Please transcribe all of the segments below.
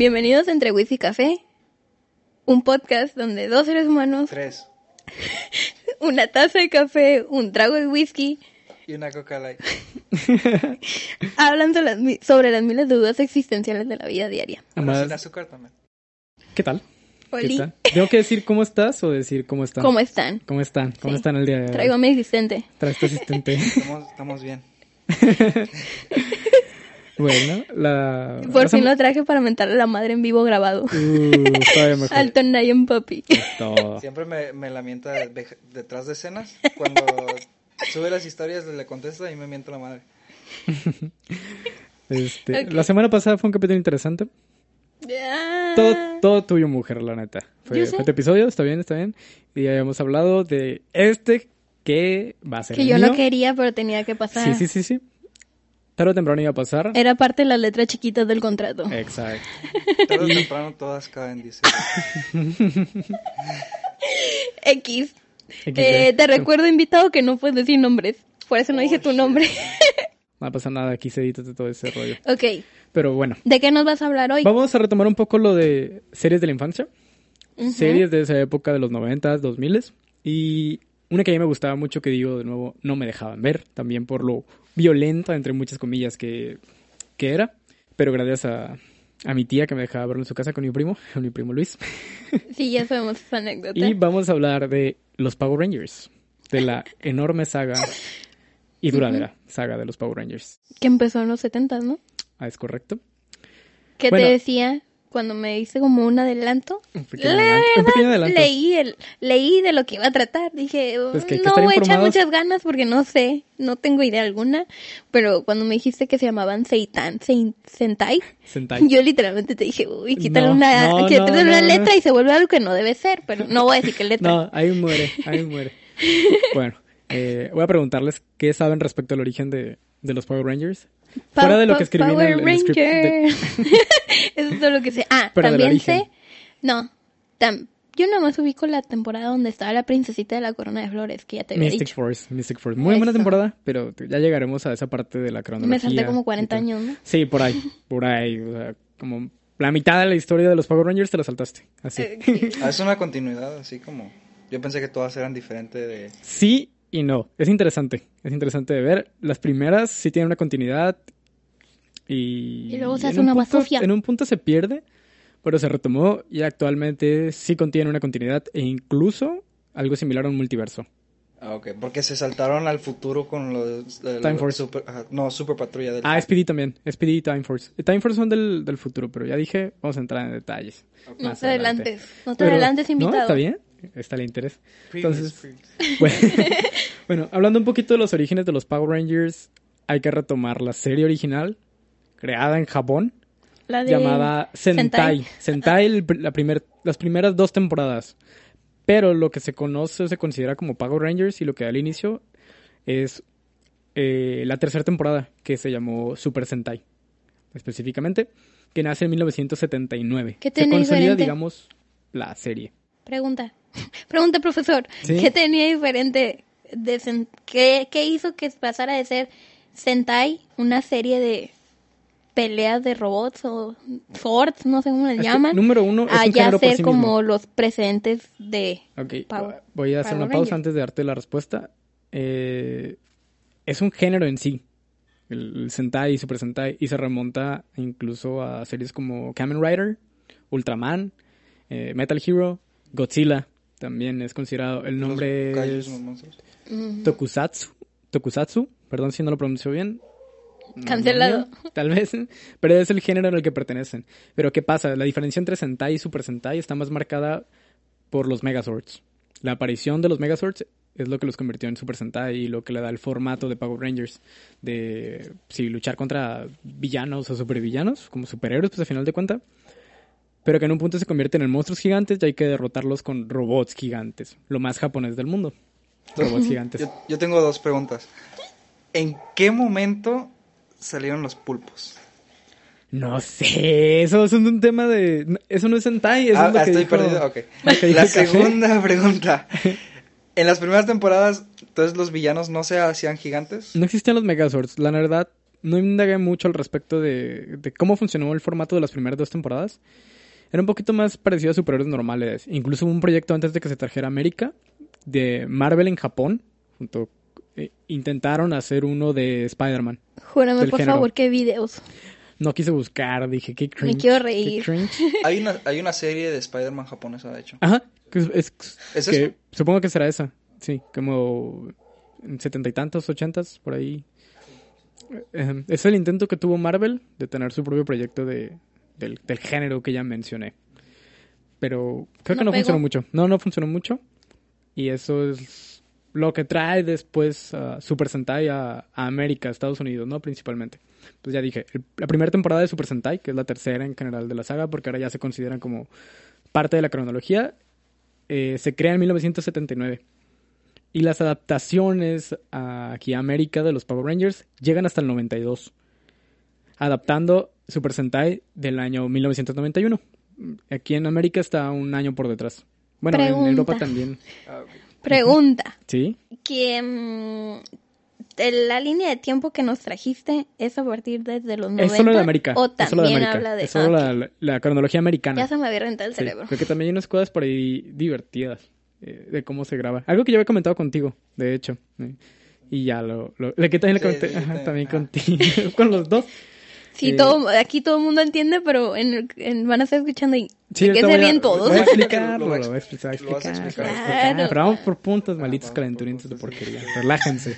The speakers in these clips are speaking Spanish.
Bienvenidos a Entre Whisky y Café, un podcast donde dos seres humanos, Tres. una taza de café, un trago de whisky, Y una coca light. hablan sobre las, sobre las miles de dudas existenciales de la vida diaria. Además, sin azúcar también. ¿Qué tal? ¿Qué Oli, tal? ¿Tengo que decir cómo estás o decir cómo están? ¿cómo están? ¿Cómo están? ¿Cómo Sí. están el día de hoy? Traigo a mi asistente. Traes tu asistente. Estamos, estamos bien. bueno, la... Por fin lo traje para mentarle a la madre en vivo grabado. Uh. Alto Nayan Puppy. Todo. Siempre me, me lamenta de- detrás de escenas. Cuando sube las historias, le contesto y me miento la madre. Este. La semana pasada fue un capítulo interesante. Ah. Todo, todo tuyo, mujer, la neta. Fue, Yo sé. fue tu episodio, está bien, está bien. Y habíamos hablado de este que va a ser Que el yo no mío. quería, pero tenía que pasar. Sí, sí, sí, sí. Tarde o temprano iba a pasar. Era parte de las letras chiquitas del contrato. Exacto. Tarde o temprano todas caen, dice. X. XD. Eh, te recuerdo, invitado, que no puedes decir nombres. Por eso no dije tu shit. nombre. No pasa nada, aquí se edita todo ese rollo. ok. Pero bueno, ¿De qué nos vas a hablar hoy? vamos a retomar un poco lo de series de la infancia. Series de esa época de los 90s, 2000s. Y una que a mí me gustaba mucho, que digo de nuevo, no me dejaban ver. También por lo violenta, entre muchas comillas, que, que era. Pero gracias a, a mi tía que me dejaba verlo en su casa con mi primo, con mi primo Luis. Sí, ya sabemos esa anécdota. Y vamos a hablar de los Power Rangers. De la enorme saga y duradera saga de los Power Rangers. Que empezó en los 70, ¿no? Ah, ¿es correcto? ¿Qué Bueno. te decía cuando me hice como un adelanto? Un pequeño La adelanto. Un pequeño verdad, adelanto. leí, el, leí de lo que iba a tratar. Dije, Pues que hay que no voy a echar muchas ganas porque no sé, no tengo idea alguna. Pero cuando me dijiste que se llamaban Seitan, Sentai, Sentai. yo literalmente te dije, uy, quítale No, una, no, una letra y se vuelve algo que no debe ser. Pero no voy a decir qué letra. No, ahí muere, ahí muere. bueno, eh, voy a preguntarles qué saben respecto al origen de, de los Power Rangers. Pa- Fuera de lo que escribí en Power el, en el script. de- Ranger. Eso es todo lo que sé. Ah, Pero del también origen. sé. No, tam- yo nada más ubico la temporada donde estaba la princesita de la corona de flores, que ya te había Mystic dicho. Force, Mystic Force. Muy buena temporada, pero ya llegaremos a esa parte de la cronología. Me salté como y 40 tal. años, ¿no? Sí, por ahí, por ahí. O sea, como la mitad de la historia de los Power Rangers te la saltaste. Así. Ah, es una continuidad, así como. Yo pensé que todas eran diferentes de. Sí y no. Es interesante. Es interesante de ver. Las primeras sí tienen una continuidad. Y, Y luego se hace un una punto-. En un punto se pierde, pero se retomó y actualmente sí contiene una continuidad e incluso algo similar a un multiverso. Ah, ok. Porque se saltaron al futuro con los. de Time Force. super- ajá, no, Super Patrulla del. Ah, SPD también. SPD y Time Force. Time Force son del, del futuro, pero ya dije, vamos a entrar en detalles. No más te adelante. adelantes, no te Pero- adelantes, invitado. No, está bien. Está el interés. Entonces, previous. Bueno, bueno, hablando un poquito de los orígenes de los Power Rangers, hay que retomar la serie original, creada en Japón, La de llamada Sentai. Sentai, la primer, las primeras dos temporadas. Pero lo que se conoce o se considera como Power Rangers y lo que da al inicio es eh, la tercera temporada, que se llamó Super Sentai, específicamente, que nace en 1979. ¿Qué se tiene consolida, diferente? digamos, la serie. Pregunta. Pregunta, profesor. Sí. ¿Qué tenía diferente? De ¿Qué, ¿Qué hizo que pasara de ser Sentai, una serie de peleas de robots o swords, no sé cómo le Es que, llaman, número uno, es un ser sí como los presentes de... Ok, Power- voy a hacer Power una pausa Rangers. antes de darte la respuesta. Eh, es un género en sí, el, el Sentai y Super Sentai, y se remonta incluso a series como Kamen Rider, Ultraman, eh, Metal Hero, Godzilla, también es considerado, el nombre es Tokusatsu, Tokusatsu, perdón si no lo pronuncio bien, no Cancelado. tal vez, pero es el género en el que pertenecen. Pero ¿qué pasa? La diferencia entre Sentai y Super Sentai está más marcada por los Megazords. La aparición de los Megazords es lo que los convirtió en Super Sentai y lo que le da el formato de Power Rangers. De sí, luchar contra villanos o supervillanos, como superhéroes, pues al final de cuentas. Pero que en un punto se convierten en monstruos gigantes y hay que derrotarlos con robots gigantes. Lo más japonés del mundo. Robots gigantes. Yo, yo tengo dos preguntas. ¿En qué momento salieron los pulpos? No sé, eso es un tema de... Eso no es Sentai, eso Ah, es lo que estoy dijo- perdido. Ok. La Café. segunda pregunta. En las primeras temporadas, entonces los villanos no se hacían gigantes. No existían los Megazords. La verdad, no indagué mucho al respecto de, de cómo funcionó el formato de las primeras dos temporadas. Era un poquito más parecido a superhéroes normales. Incluso hubo un proyecto antes de que se trajera a América de Marvel en Japón. Junto, eh, intentaron hacer uno de Spider-Man. Júrame, por género. favor, qué videos. No quise buscar, dije, qué cringe. quiero qué reír. cringe. Hay una, hay una serie de Spider-Man japonesa, de hecho. Ajá, que es, es- ¿Es que eso? supongo que será esa. Sí, como en setenta y tantos, ochentas, por ahí. Eh, es el intento que tuvo Marvel de tener su propio proyecto de, del, del género que ya mencioné. Pero creo que No no pegó. funcionó mucho. No, no funcionó mucho. Y eso es lo que trae después a Super Sentai a, a América, Estados Unidos, ¿no? Principalmente. Pues ya dije, el- la primera temporada de Super Sentai, que es la tercera en general de la saga, porque ahora ya se consideran como parte de la cronología, eh, se crea en 1979. Y las adaptaciones a- aquí a América de los Power Rangers llegan hasta el 92. Adaptando Super Sentai del año 1991. Aquí en América está un año por detrás. Bueno, en. Europa también. Ah. Pregunta. ¿Sí? Que la línea de tiempo que nos trajiste es a partir desde los 90 Es solo de América. o es solo de también América. habla de Es solo ah, la, la- cronología americana. ya se me había reventado el Sí, cerebro. Creo que también hay unas cosas por ahí divertidas eh, de cómo se graba. Algo que yo había comentado contigo, de hecho. eh, Y ya lo... lo que también le Sí, comenté, sí, sí, también ajá. contigo. con los dos. Sí, Eh, todo, aquí todo el mundo entiende, pero en, en- van a estar escuchando y Sí, ¿de qué ahorita se ríen todos? Voy a Lo explicarlo, voy a explicar, a explicar, a explicar. Claro. Pero vamos por puntos, malditos calenturientos de porquería. Relájense.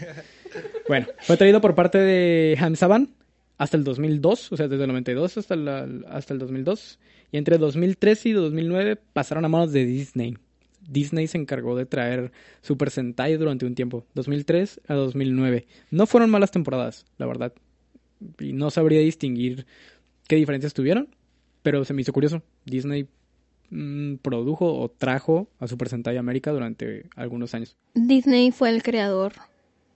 Bueno, fue traído por parte de Hamsaban hasta el 2002, o sea, desde el 92 hasta, la- hasta el 2002. Y entre 2013 y 2009 pasaron a manos de Disney. Disney se encargó de traer Super Sentai durante un tiempo, 2003 a 2009. No fueron malas temporadas, la verdad. Y no sabría distinguir qué diferencias tuvieron, pero se me hizo curioso. Disney mm, produjo o trajo a Super Sentai América durante algunos años. Disney fue el creador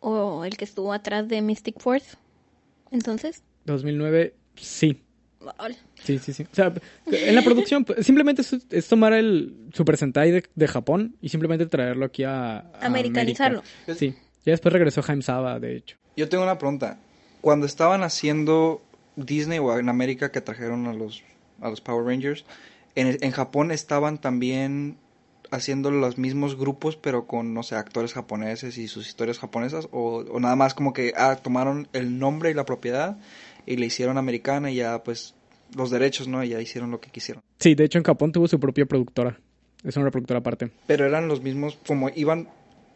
o el que estuvo atrás de Mystic Force. Entonces, 2009, sí. Sí, sí, sí. O sea, en la producción, pues, simplemente es, es tomar el Super Sentai de, de Japón y simplemente traerlo aquí a, a Americanizarlo. América. Sí. Ya después regresó Jaime Saba, de hecho. Yo tengo una pregunta. Cuando estaban haciendo Disney o en América que trajeron a los, a los Power Rangers, en, en Japón estaban también haciendo los mismos grupos, pero con, no sé, actores japoneses y sus historias japonesas, o, o nada más como que ah, tomaron el nombre y la propiedad y le hicieron americana y ya, pues, los derechos, ¿no? Y ya hicieron lo que quisieron. Sí, de hecho en Japón tuvo su propia productora. Es una productora aparte. Pero eran los mismos, como iban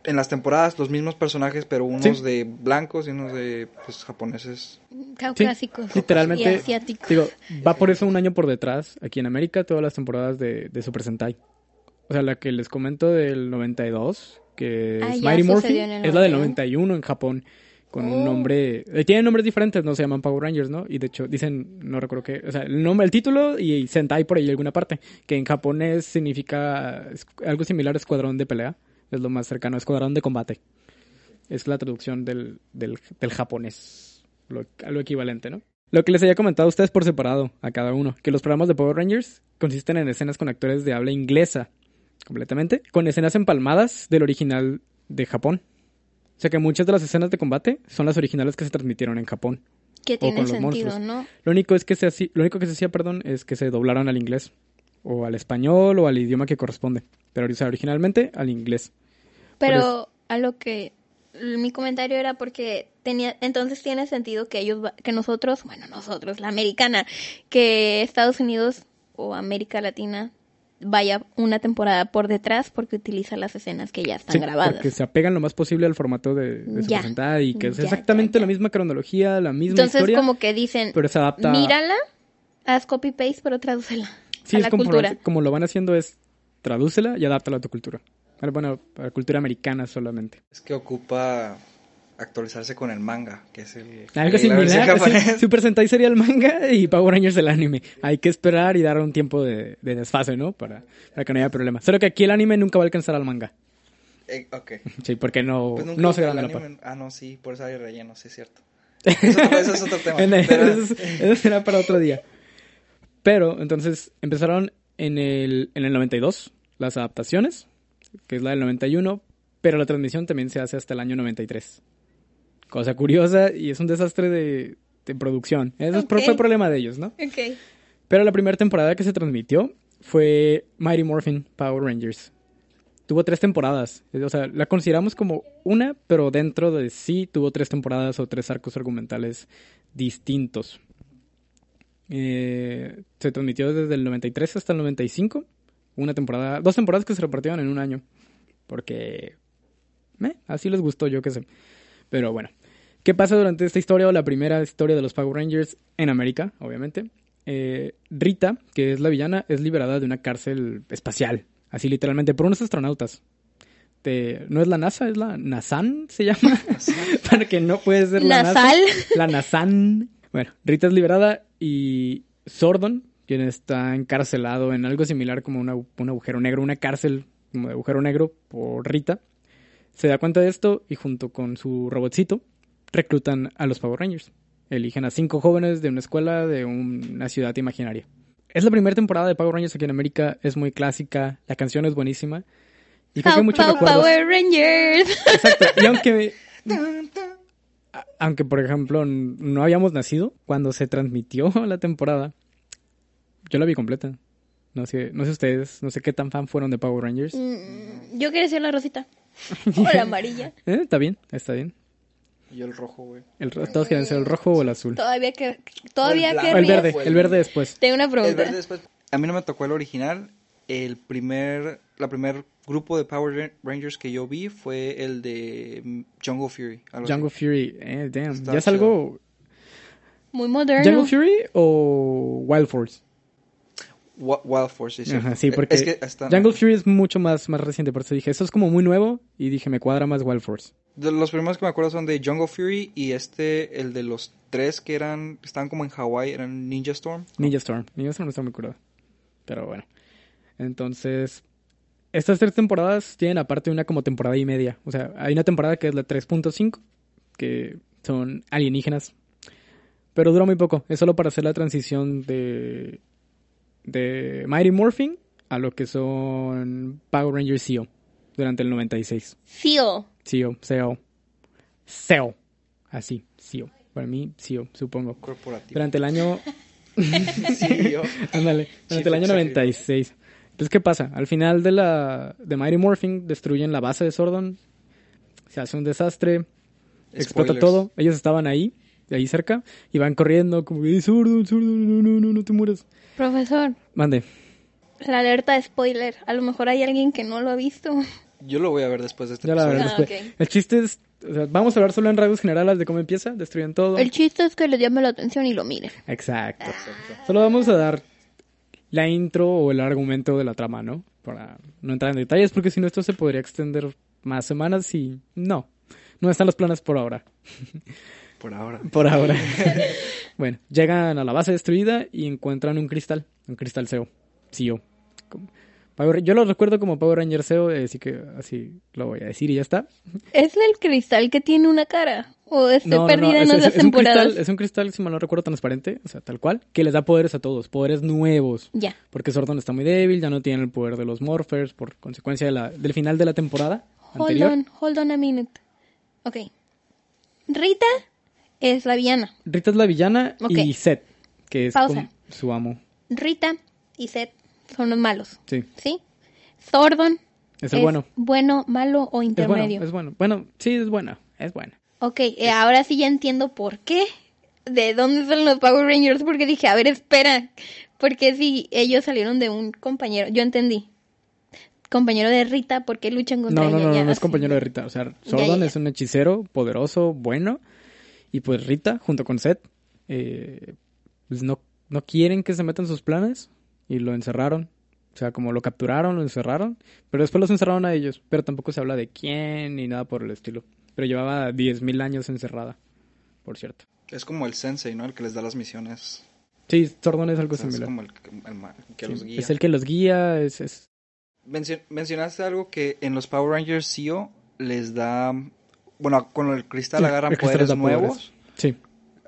en las temporadas, los mismos personajes, pero unos Sí. de blancos y unos de, pues, japoneses. Caucásicos. Literalmente, Y asiáticos. digo, va por eso un año por detrás aquí en América todas las temporadas de, de Super Sentai. O sea, la que les comento del 92, que Ah, es Mighty Morphin, es la del 91. 91 en Japón. Con Oh. un nombre... eh, tienen nombres diferentes, no se llaman Power Rangers, ¿no? Y de hecho dicen, no recuerdo qué... O sea, el nombre, el título y Sentai por ahí alguna parte. Que en japonés significa algo similar a escuadrón de pelea. Es lo más cercano, escuadrón de combate. Es la traducción del, del, del japonés. Lo, algo equivalente, ¿no? Lo que les había comentado a ustedes por separado, a cada uno, que los programas de Power Rangers consisten en escenas con actores de habla inglesa, completamente, con escenas empalmadas del original de Japón. O sea que muchas de las escenas de combate son las originales que se transmitieron en Japón. Que tiene con los sentido, monstruos. ¿no? Lo único es que se hacía, lo único que se hacía, perdón, es que se doblaran al inglés o al español o al idioma que corresponde, pero o sea, originalmente al inglés. Pero a lo que mi comentario era porque tenía entonces tiene sentido que ellos que nosotros, bueno, nosotros, la americana, que Estados Unidos o América Latina vaya una temporada por detrás porque utiliza las escenas que ya están Sí, grabadas. Porque se apegan lo más posible al formato de, de Super Ya. Sentai y que es Ya, exactamente ya, la misma cronología, la misma Entonces historia. como que dicen, pero se adapta- mírala, haz copy paste, pero tradúcela Sí, a es la como, cultura. como lo van haciendo es tradúcela y adáptala a tu cultura. Bueno, a la cultura americana solamente. Es que ocupa actualizarse con el manga, que es el... Algo similar. sí. Super Sentai sería el manga y Power Rangers el anime. Hay que esperar y dar un tiempo de, de desfase, ¿no? Para, para que no haya problema. Solo que aquí el anime nunca va a alcanzar al manga. Eh, ok. Sí, porque no, Pues no se el graba a la par. anime- Ah, no, sí, por eso hay relleno, sí es cierto. Eso, eso es otro tema. Pero- eso, es- eso será para otro día. Pero, entonces, empezaron en el, en el 92 las adaptaciones, que es la del 91, pero la transmisión también se hace hasta el año 93. Cosa curiosa y es un desastre de, de producción. Eso fue problema de ellos, ¿no? Ok. Pero la primera temporada que se transmitió fue Mighty Morphin Power Rangers. Tuvo tres temporadas. O sea, la consideramos como una, pero dentro de sí tuvo tres temporadas o tres arcos argumentales distintos. Eh, se transmitió desde el 93 hasta el 95. Una temporada, dos temporadas que se repartieron en un año. Porque eh, así les gustó, yo qué sé. Pero bueno, ¿qué pasa durante esta historia o la primera historia de los Power Rangers en América, obviamente? Eh, Rita, que es la villana, es liberada de una cárcel espacial, así literalmente, por unos astronautas. De- no es la NASA, es la NASAN, se llama. Para que no puede ser la Nasal. NASA. La NASAN. Bueno, Rita es liberada y Sordon, quien está encarcelado en algo similar como una- un agujero negro, una cárcel como de agujero negro por Rita, se da cuenta de esto y junto con su robotcito reclutan a los Power Rangers. Eligen a cinco jóvenes de una escuela de un- una ciudad imaginaria. Es la primera temporada de Power Rangers aquí en América, es muy clásica, la canción es buenísima. Y creo que muchos recuerdos. Power Rangers. Exacto. Y aunque, aunque por ejemplo no habíamos nacido cuando se transmitió la temporada, yo la vi completa. No sé, no sé ustedes, no sé qué tan fan fueron de Power Rangers. Mm, Yo quería ser la rosita. O la amarilla. Eh, está bien, está bien. Y el rojo, güey. El, ro- todos quieren ser el rojo o el azul. Todavía que todavía. O el querría- verde, el verde después. Tengo una El pregunta. verde después. A mí no me tocó el original. El primer, la primer grupo de Power Ran- Rangers que yo vi fue el de Jungle Fury. así. Jungle Fury, eh, damn. Está ¿Ya es algo Muy moderno. Jungle Fury o Wild Force? Wild Force, sí, Ajá, sí, porque Es que hasta- Jungle Fury es mucho más, más reciente, por eso dije, eso es como muy nuevo y dije, me cuadra más Wild Force. De los primeros que me acuerdo son de Jungle Fury y este, el de los tres que eran, estaban como en Hawaii, eran Ninja Storm. Ninja Storm. Ninja Storm no está muy curado. Pero bueno. Entonces, estas tres temporadas tienen aparte una como temporada y media. O sea, hay una temporada que es la 3.5, que son alienígenas. Pero dura muy poco. Es solo para hacer la transición de, de Mighty Morphin a lo que son Power Rangers Zeo durante el 96. Seal. Zeo, Zeo. Zeo. Así, Zeo. Para mí, Zeo, supongo. Corporativo. Durante el año yo. Ándale, durante el año Chico 96. Entonces, ¿qué pasa? Al final de la de Mighty Morphin destruyen la base de Sordon. Se hace un desastre. Explota todo. Ellos estaban ahí, ahí cerca, y van corriendo como, "Eh, Sordon, Sordon, no, no, no, no te mueras. Profesor, Mande. la alerta de spoiler. A lo mejor hay alguien que no lo ha visto. Yo lo voy a ver después de este Ya la episodio. veré Ah, después. ok. El chiste es, o sea, vamos a hablar solo en rasgos generales de cómo empieza, destruyen todo. El chiste es que le llame la atención y lo mire. Exacto. Solo vamos a dar la intro o el argumento de la trama, ¿no? Para no entrar en detalles, porque si no esto se podría extender más semanas y no. No están los planes por ahora. Por ahora. Por ahora. bueno, llegan a la base destruida y encuentran un cristal. Un cristal SEO. CEO. Power- Yo lo recuerdo como Power Ranger SEO, eh, así que así lo voy a decir y ya está. ¿Es el cristal que tiene una cara? ¿O estoy No, no, no, perdida es, en es- otras es un temporadas? cristal, es un cristal, si mal no recuerdo, transparente, o sea, tal cual, que les da poderes a todos, poderes nuevos. Ya. Porque Sordon está muy débil, ya no tiene el poder de los Morphers por consecuencia de la- del final de la temporada Hold anterior. on, hold on a minute. Ok. Rita es la villana. Rita es la villana y Seth, que es su amo. Rita y Seth son los malos. Sí, ¿Sí? Sordon es el bueno. bueno, malo o Es intermedio. bueno, es bueno. Bueno, sí, es buena, es buena. Ok, eh, ahora sí ya entiendo por qué. ¿De dónde son los Power Rangers? Porque dije, a ver, espera. Porque si ellos salieron de un compañero, yo entendí. Compañero de Rita, ¿por qué luchan contra No, no, ella? no, Ya, no es compañero de Rita. O sea, Sordon ya. es un hechicero poderoso, bueno. Y pues Rita, junto con Seth, eh, pues no, no quieren que se metan sus planes. Y lo encerraron. O sea, como lo capturaron, lo encerraron. Pero después los encerraron a ellos. Pero tampoco se habla de quién ni nada por el estilo. Pero llevaba 10.000 años encerrada, por cierto. Es como el sensei, ¿no? El que les da las misiones. Sí, Sordon es algo O sea, es similar. como el, que- el ma- que Sí, los guía. Es el que los guía, es, es- Mencio- mencionaste algo que en los Power Rangers Zeo les da... Bueno, con el cristal Sí, agarran el cristal poderes. nuevos. Sí,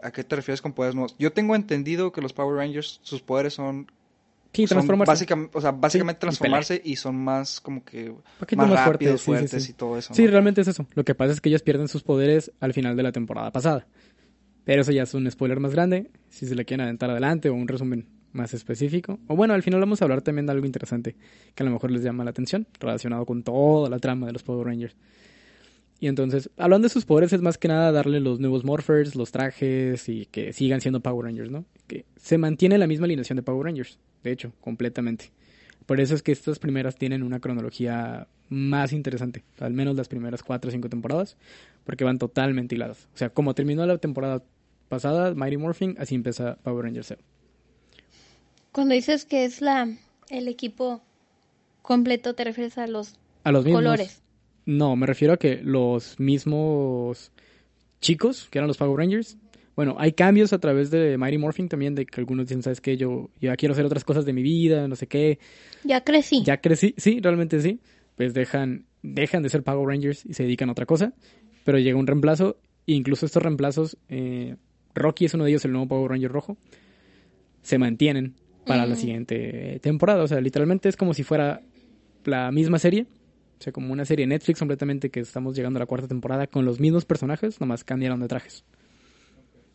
¿A qué te refieres con poderes nuevos? Yo tengo entendido que los Power Rangers, sus poderes son... sí, transformarse. básicamente, o sea, básicamente Sí, transformarse y, son más como que... poquito Más, más rápidos, fuertes, sí, sí. y todo eso. Sí, ¿no? realmente es eso. Lo que pasa es que ellos pierden sus poderes al final de la temporada pasada. Pero eso ya es un spoiler más grande, si se le quieren aventar adelante o un resumen más específico. O bueno, al final vamos a hablar también de algo interesante que a lo mejor les llama la atención, relacionado con toda la trama de los Power Rangers. Y entonces, hablando de sus poderes, es más que nada darle los nuevos morphers, los trajes y que sigan siendo Power Rangers, ¿no? Que se mantiene la misma alineación de Power Rangers, de hecho, completamente. Por eso es que estas primeras tienen una cronología más interesante, al menos las primeras cuatro o cinco temporadas, porque van totalmente hiladas. O sea, como terminó la temporada pasada, Mighty Morphin, así empieza Power Rangers Zero. Cuando dices que es la el equipo completo, ¿te refieres a los A los mismos. colores? No, me refiero a que los mismos chicos, que eran los Power Rangers, bueno, hay cambios a través de Mighty Morphin también, de que algunos dicen, ¿sabes qué? Yo ya quiero hacer otras cosas de mi vida, no sé qué. Ya crecí. Ya crecí, sí, realmente sí. Pues dejan, dejan de ser Power Rangers y se dedican a otra cosa. Pero llega un reemplazo, e incluso estos reemplazos, eh, Rocky es uno de ellos, el nuevo Power Ranger rojo, se mantienen para la siguiente temporada. O sea, literalmente es como si fuera la misma serie. O sea, como una serie de Netflix completamente que estamos llegando a la cuarta temporada con los mismos personajes, nomás cambiaron de trajes.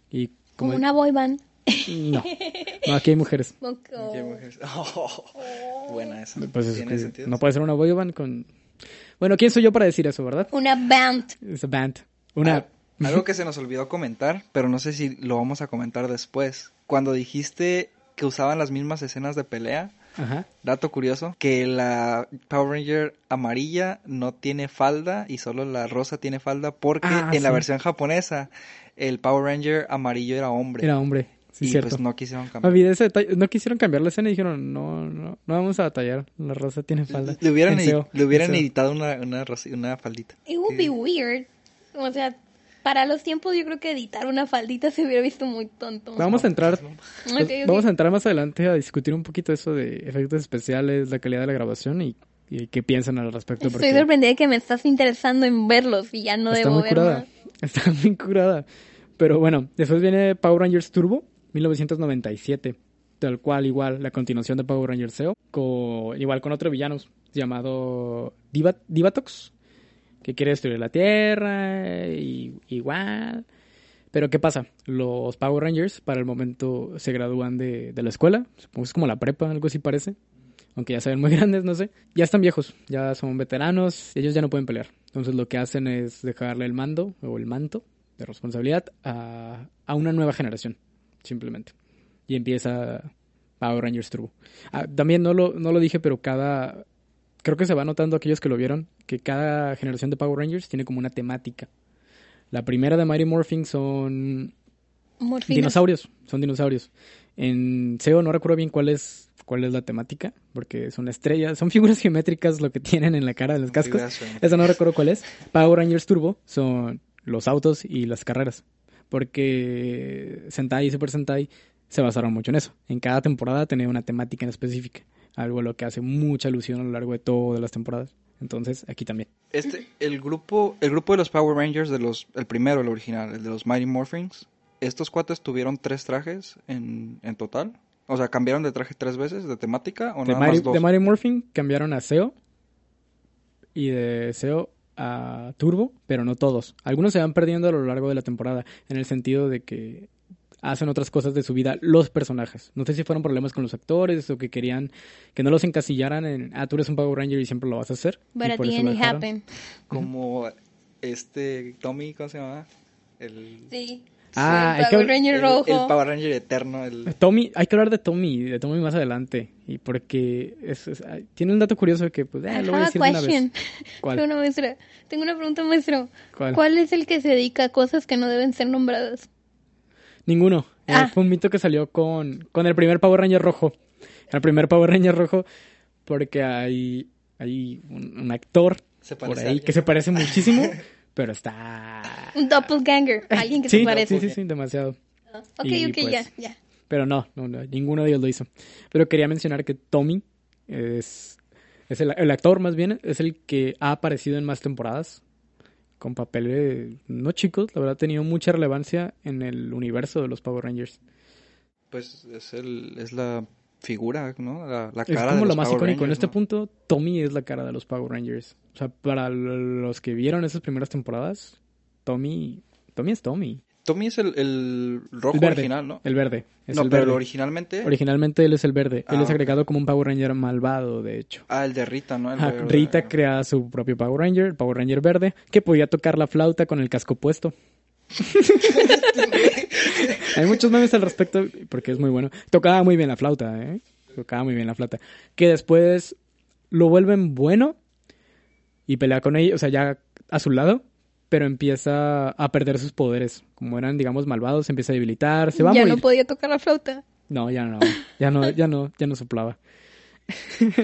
Y Como como... una boy band. No, no, aquí hay mujeres. Qué mujeres. Oh, buena esa. Pues es ¿Tiene que sentido? no puede ser una boy band con... Bueno, ¿quién soy yo para decir eso, verdad? Una band. Es band. Una... Ah, algo que se nos olvidó comentar, pero no sé si lo vamos a comentar después. Cuando dijiste que usaban las mismas escenas de pelea, Ajá. dato curioso, que la Power Ranger amarilla no tiene falda y solo la rosa tiene falda porque Ah, en la versión japonesa el Power Ranger amarillo era hombre. Era hombre. Sí, y cierto. pues no quisieron cambiar. olvidé ese detalle. No quisieron cambiar la escena y dijeron, no, no, no vamos a batallar. La raza tiene falda. Le hubieran, editado una, una, una faldita. It would be weird. O sea, para los tiempos yo creo que editar una faldita se hubiera visto muy tonto. Vamos a entrar... Ok. Vamos a entrar más adelante a discutir un poquito eso de efectos especiales, la calidad de la grabación y, y qué piensan al respecto. Estoy sorprendida de que me estás interesando en verlos y ya no está debo muy ver curada. más. Está muy curada. Pero bueno, después viene Power Rangers Turbo, 1997. Tal cual, igual, la continuación de Power Rangers Zeo. Con, igual con otro villano llamado Diva- Divatox, que quiere destruir la Tierra. Y, igual. Pero ¿qué pasa? Los Power Rangers para el momento se gradúan de, de la escuela. Supongo es como la prepa, algo así parece. Aunque ya se ven muy grandes, no sé. Ya están viejos, ya son veteranos, ellos ya no pueden pelear. Entonces lo que hacen es dejarle el mando o el manto de responsabilidad a, a una nueva generación, simplemente. Y empieza Power Rangers Turbo. Ah, también no lo, no lo dije, pero cada... Creo que se va notando aquellos que lo vieron, que cada generación de Power Rangers tiene como una temática. La primera de Mighty Morphin son Morfina. dinosaurios, son dinosaurios. En SEO no recuerdo bien cuál es cuál es la temática, porque son estrellas, son figuras geométricas lo que tienen en la cara de los cascos. Esa no recuerdo cuál es. Power Rangers Turbo son los autos y las carreras, porque Sentai y Super Sentai se basaron mucho en eso. En cada temporada tenía una temática en específica, algo a lo que hace mucha alusión a lo largo de todas las temporadas. Entonces, aquí también. Este, el grupo, el grupo de los Power Rangers de los, el primero, el original, el de los Mighty Morphings, estos cuates tuvieron tres trajes en, en total. O sea, cambiaron de traje tres veces de temática o De nada más dos. de Mighty Morphin cambiaron a SEO y de SEO a Turbo, pero no todos. Algunos se van perdiendo a lo largo de la temporada, en el sentido de que hacen otras cosas de su vida los personajes. No sé si fueron problemas con los actores o que querían que no los encasillaran en, ah, tú eres un Power Ranger y siempre lo vas a hacer. But at the end happened. Como este Tommy, ¿cómo se llama? El, Sí. Ah, el hay que Power Ranger El, rojo. el Power Ranger eterno. El... Tommy, hay que hablar de Tommy, de Tommy más adelante. Y porque es, es- ay, tiene un dato curioso que, pues, eh, lo voy a decir una vez. Tengo una maestra. Tengo una pregunta, maestro. ¿Cuál? es el que se dedica a cosas que no deben ser nombradas? Ninguno. Eh, Ah. fue un mito que salió con, con el primer Power Ranger rojo. El primer Power Ranger rojo, porque hay, hay un, un actor por ahí que se parece muchísimo, pero está... Un doppelganger. Alguien que sí, se parece. sí, sí, sí, demasiado. Ok, Y, ok, pues, ya, ya. Pero no, no, no, ninguno de ellos lo hizo. Pero quería mencionar que Tommy es, es el, el actor más bien, es el que ha aparecido en más temporadas. Con papeles no chicos, la verdad ha tenido mucha relevancia en el universo de los Power Rangers. Pues es, el, es la figura, ¿no? La, la Es cara como de lo los más Power icónico. en este ¿no? punto, Tommy es la cara de los Power Rangers. O sea, para los que vieron esas primeras temporadas, Tommy, Tommy es Tommy. Tommy es el, el rojo El verde. original, ¿no? El verde. Es no, el pero verde. originalmente... Originalmente él es el verde. él Ah, es ok. agregado como un Power Ranger malvado, de hecho. Ah, el de Rita, ¿no? El verde. Rita crea su propio Power Ranger, el Power Ranger verde, que podía tocar la flauta con el casco puesto. Hay muchos memes al respecto porque es muy bueno. Tocaba muy bien la flauta, ¿eh? Tocaba muy bien la flauta. Que después lo vuelven bueno y pelea con ellos, o sea, ya a su lado, pero empieza a perder sus poderes. Como eran, digamos, malvados, se empieza a debilitar, se va a ya morir. no podía tocar la flauta. No, ya no, ya no, ya no, ya no soplaba.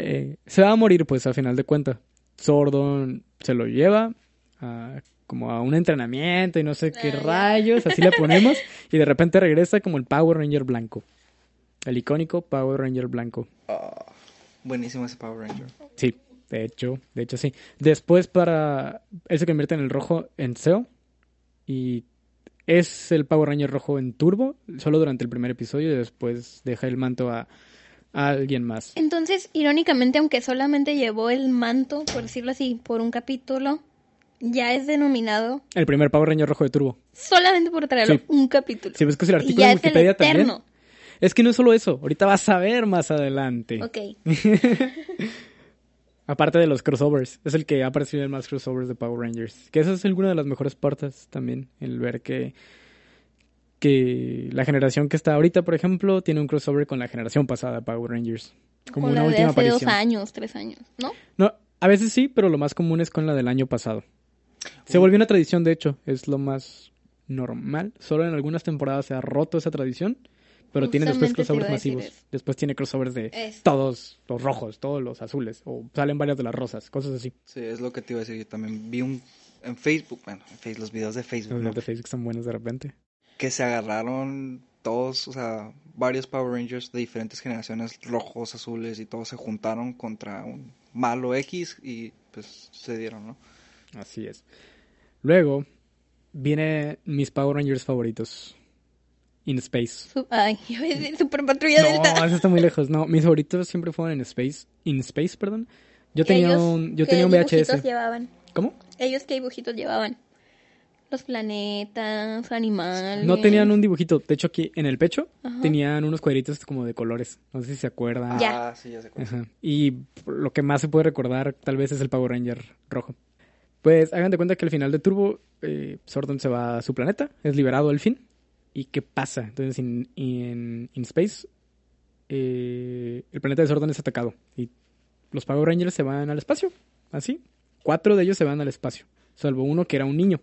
Eh, se va a morir, pues, al final de cuentas. Sordon se lo lleva a, como a un entrenamiento y no sé qué Ah, rayos, así le ponemos, y de repente regresa como el Power Ranger blanco. El icónico Power Ranger blanco. Ah, buenísimo ese Power Ranger. Sí, de hecho, de hecho sí. Después para... Él se convierte en el rojo en SEO y es el Power Ranger rojo en turbo, solo durante el primer episodio y después deja el manto a, a alguien más. Entonces, irónicamente, aunque solamente llevó el manto, por decirlo así, por un capítulo, ya es denominado El primer Power Ranger rojo de turbo. solamente por traerlo Sí. un capítulo. Si artículo en es el Wikipedia también. eterno. Es que no es solo eso, ahorita vas a ver más adelante. Ok. Aparte de los crossovers, es el que ha aparecido en más crossovers de Power Rangers. Que esa es alguna de las mejores partes también, el ver que, que la generación que está ahorita, por ejemplo, tiene un crossover con la generación pasada de Power Rangers. Como Con una la de hace aparición. dos años, tres años, ¿no? No, a veces sí, pero lo más común es con la del año pasado. Se volvió una tradición, de hecho, es lo más normal. Solo en algunas temporadas se ha roto esa tradición, pero tiene después crossovers masivos. eso. Después tiene crossovers de Eso. todos los rojos, todos los azules, o salen varias de las rosas, cosas así. Sí, es lo que te iba a decir. Yo también vi un... En Facebook, bueno, en Facebook, los videos de Facebook, Los ¿no? de Facebook son buenos de repente. que se agarraron todos, o sea, varios Power Rangers de diferentes generaciones, rojos, azules, y todos se juntaron contra un malo X y pues se dieron, ¿no? Así es. Luego viene mis Power Rangers favoritos. In Space. Ay, iba a decir Super Patrulla No, Delta. eso está muy lejos. No, mis favoritos siempre fueron en Space. In Space, perdón. Yo ¿Qué tenía ellos- un, yo tenía un dibujitos VHS. llevaban? ¿Cómo? ¿Ellos qué dibujitos llevaban? Los planetas, animales. No tenían un dibujito. De hecho, aquí en el pecho Ajá. tenían unos cuadritos como de colores. No sé si se acuerdan. Ya. Ah, sí, ya cuál. Ajá. Y lo que más se puede recordar tal vez es el Power Ranger rojo. Pues hagan de cuenta que al final de Turbo, eh, Sordon se va a su planeta, es liberado al fin. ¿Y qué pasa? Entonces, en in, Space, eh, el planeta de Sordon es atacado. Y los Power Rangers se van al espacio. Así. Cuatro de ellos se van al espacio. Salvo uno que era un niño.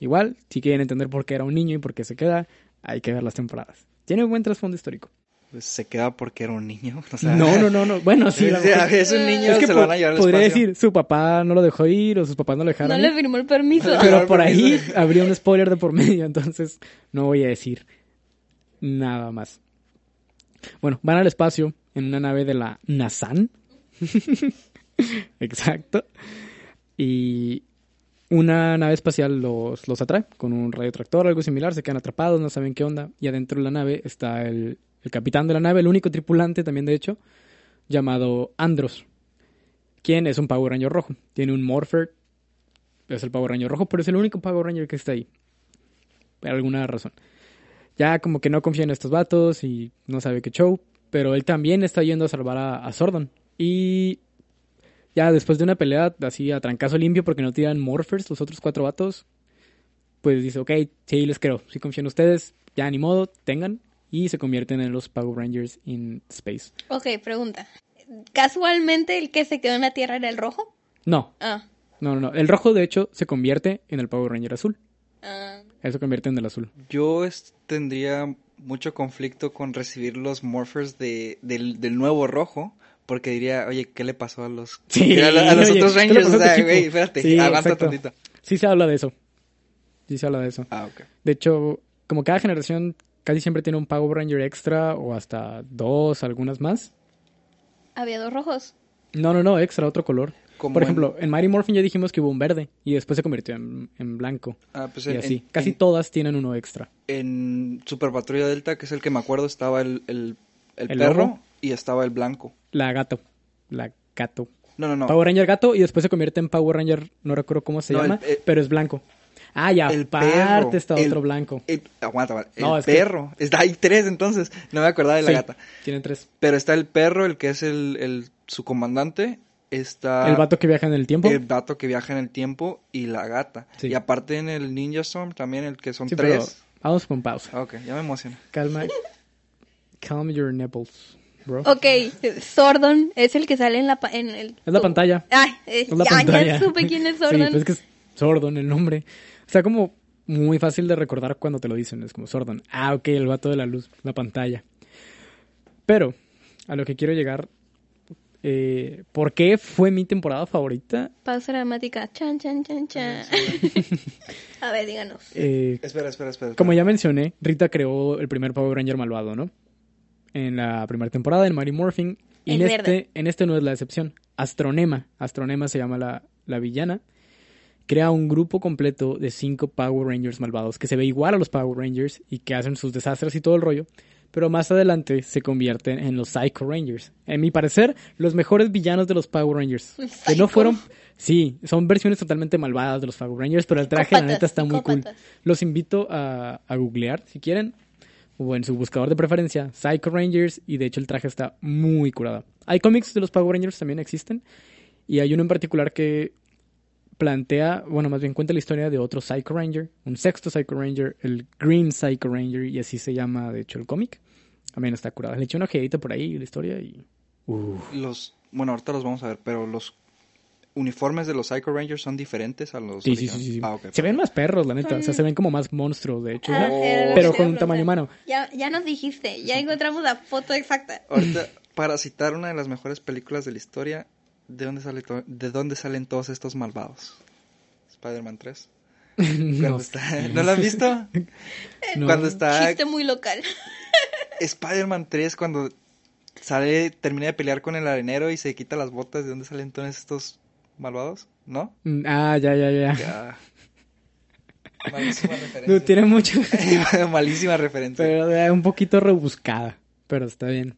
Igual, si quieren entender por qué era un niño y por qué se queda, hay que ver las temporadas. Tiene un buen trasfondo histórico. Pues se queda porque era un niño. O sea, No, no, no, no. Bueno, sí, la mejor- es un niño, es que se lo van a llevar podría espacio. decir, su papá no lo dejó ir o sus papás no lo dejaron. No ir, le firmó el permiso. pero por ahí habría un spoiler de por medio, entonces no voy a decir nada más. Bueno, van al espacio en una nave de la NASAN. Exacto. Y una nave espacial los, los atrae con un radiotractor, algo similar, se quedan atrapados, no saben qué onda. Y adentro de la nave está el, el capitán de la nave, el único tripulante también, de hecho, llamado Andros, quien es un Power Ranger rojo. Tiene un Morpher, es el Power Ranger rojo, pero es el único Power Ranger que está ahí. Por alguna razón. Ya como que no confía en estos vatos y no sabe qué show, pero él también está yendo a salvar a, a Sordon. Y ya después de una pelea así a trancazo limpio porque no tiran Morphers los otros cuatro vatos, pues dice, ok, sí, les creo, sí confío en ustedes, ya ni modo, tengan, y se convierten en los Power Rangers in Space. Ok, pregunta. ¿Casualmente el que se quedó en la Tierra era el rojo? No, Ah. no, no, no. El rojo, de hecho, se convierte en el Power Ranger azul. ah. Él se convierte en el azul. Yo tendría mucho conflicto con recibir los morphers de, del, del nuevo rojo. Porque diría, oye, ¿qué le pasó a los, Sí, a, la- a los oye, otros ¿qué le Rangers? O sea, güey, espérate, Sí, exacto. tantito. Sí se habla de eso. Sí se habla de eso. Ah, ok. De hecho, como cada generación casi siempre tiene un Power Ranger extra o hasta dos, algunas más. Había dos rojos. No, no, no, extra, otro color. Como Por en- ejemplo, en Mighty Morphin ya dijimos que hubo un verde y después se convirtió en, en blanco. Ah, pues y en, así. en- Casi en- todas tienen uno extra. en Super Patrulla Delta, que es el que me acuerdo, estaba el, el, el ¿El perro y estaba el blanco. La gato. La gato. No, no, no. Power Ranger gato y después se convierte en Power Ranger, no recuerdo cómo se No, el- llama, pero es blanco. Ah, ya, el perro, está el- otro blanco. El- aguanta, aguanta. El No, es que- perro. Está, hay tres entonces. No me acordaba de la Sí, gata. Tienen tres. Pero está el perro, el que es el, el su comandante. Está el vato que viaja en el tiempo. el vato que viaja en el tiempo y la gata. Sí. Y aparte en el Ninja Storm también el que son Sí, pero tres. vamos con pausa. Ah, Ok, ya me emociona. Calma. Calm your nipples, bro. Ok, Sordon es el que sale en la, pa- en el... Es la pantalla. Ay, eh, Es la ya, pantalla. ya supe quién es Sí, Sordon. pues es que es Sordon el nombre. Sea, como muy fácil de recordar cuando te lo dicen. Es como Sordon. Ah, ok, el vato de la luz, la pantalla. Pero, a lo que quiero llegar. Eh, ¿Por qué fue mi temporada favorita? Pausa dramática. Chan, chan, chan, chan. A ver, díganos. Eh, Espera, espera, espera. Como ya mencioné, Rita creó el primer Power Ranger malvado, ¿no? En la primera temporada, en Mighty Morphin. Y en verde. este, en este no es la excepción. Astronema. Astronema se llama la, la villana. Crea un grupo completo de cinco Power Rangers malvados que se ve igual a los Power Rangers y que hacen sus desastres y todo el rollo. Pero más adelante se convierten en los Psycho Rangers. En mi parecer, los mejores villanos de los Power Rangers. Que no fueron. Sí, son versiones totalmente malvadas de los Power Rangers, pero el traje, la neta, está muy cool. Los invito a, a googlear si quieren. O en su buscador de preferencia, Psycho Rangers. Y de hecho, el traje está muy curado. Hay cómics de los Power Rangers también existen. Y hay uno en particular que plantea, bueno, más bien cuenta la historia de otro Psycho Ranger, un sexto Psycho Ranger, el Green Psycho Ranger, y así se llama, de hecho, el cómic. También está curado. Le eché una ojeadita por ahí la historia y. Uf. Los, bueno, ahorita los vamos a ver, pero los uniformes de los Psycho Rangers son diferentes a los Sí, sí, sí. Ah. Se ven más perros, la neta. O sea, se ven como más monstruos, de hecho. Ah, Pero te con un tamaño humano. Ya, ya nos dijiste, ya encontramos la foto exacta. Ahorita, para citar una de las mejores películas de la historia, ¿de dónde, sale to- ¿de dónde salen todos estos malvados? Spider-Man 3. Cuando No, está- ¿No lo han visto? no. Cuando está Chiste muy local. Spider-Man 3, cuando sale, termina de pelear con el arenero y se quita las botas, ¿de dónde salen todos estos malvados? ¿No? Mm, Ah, ya, ya, ya. Ya. Malísima No, referencia. tiene mucho. Malísima referencia. pero eh, un poquito rebuscada. Pero está bien.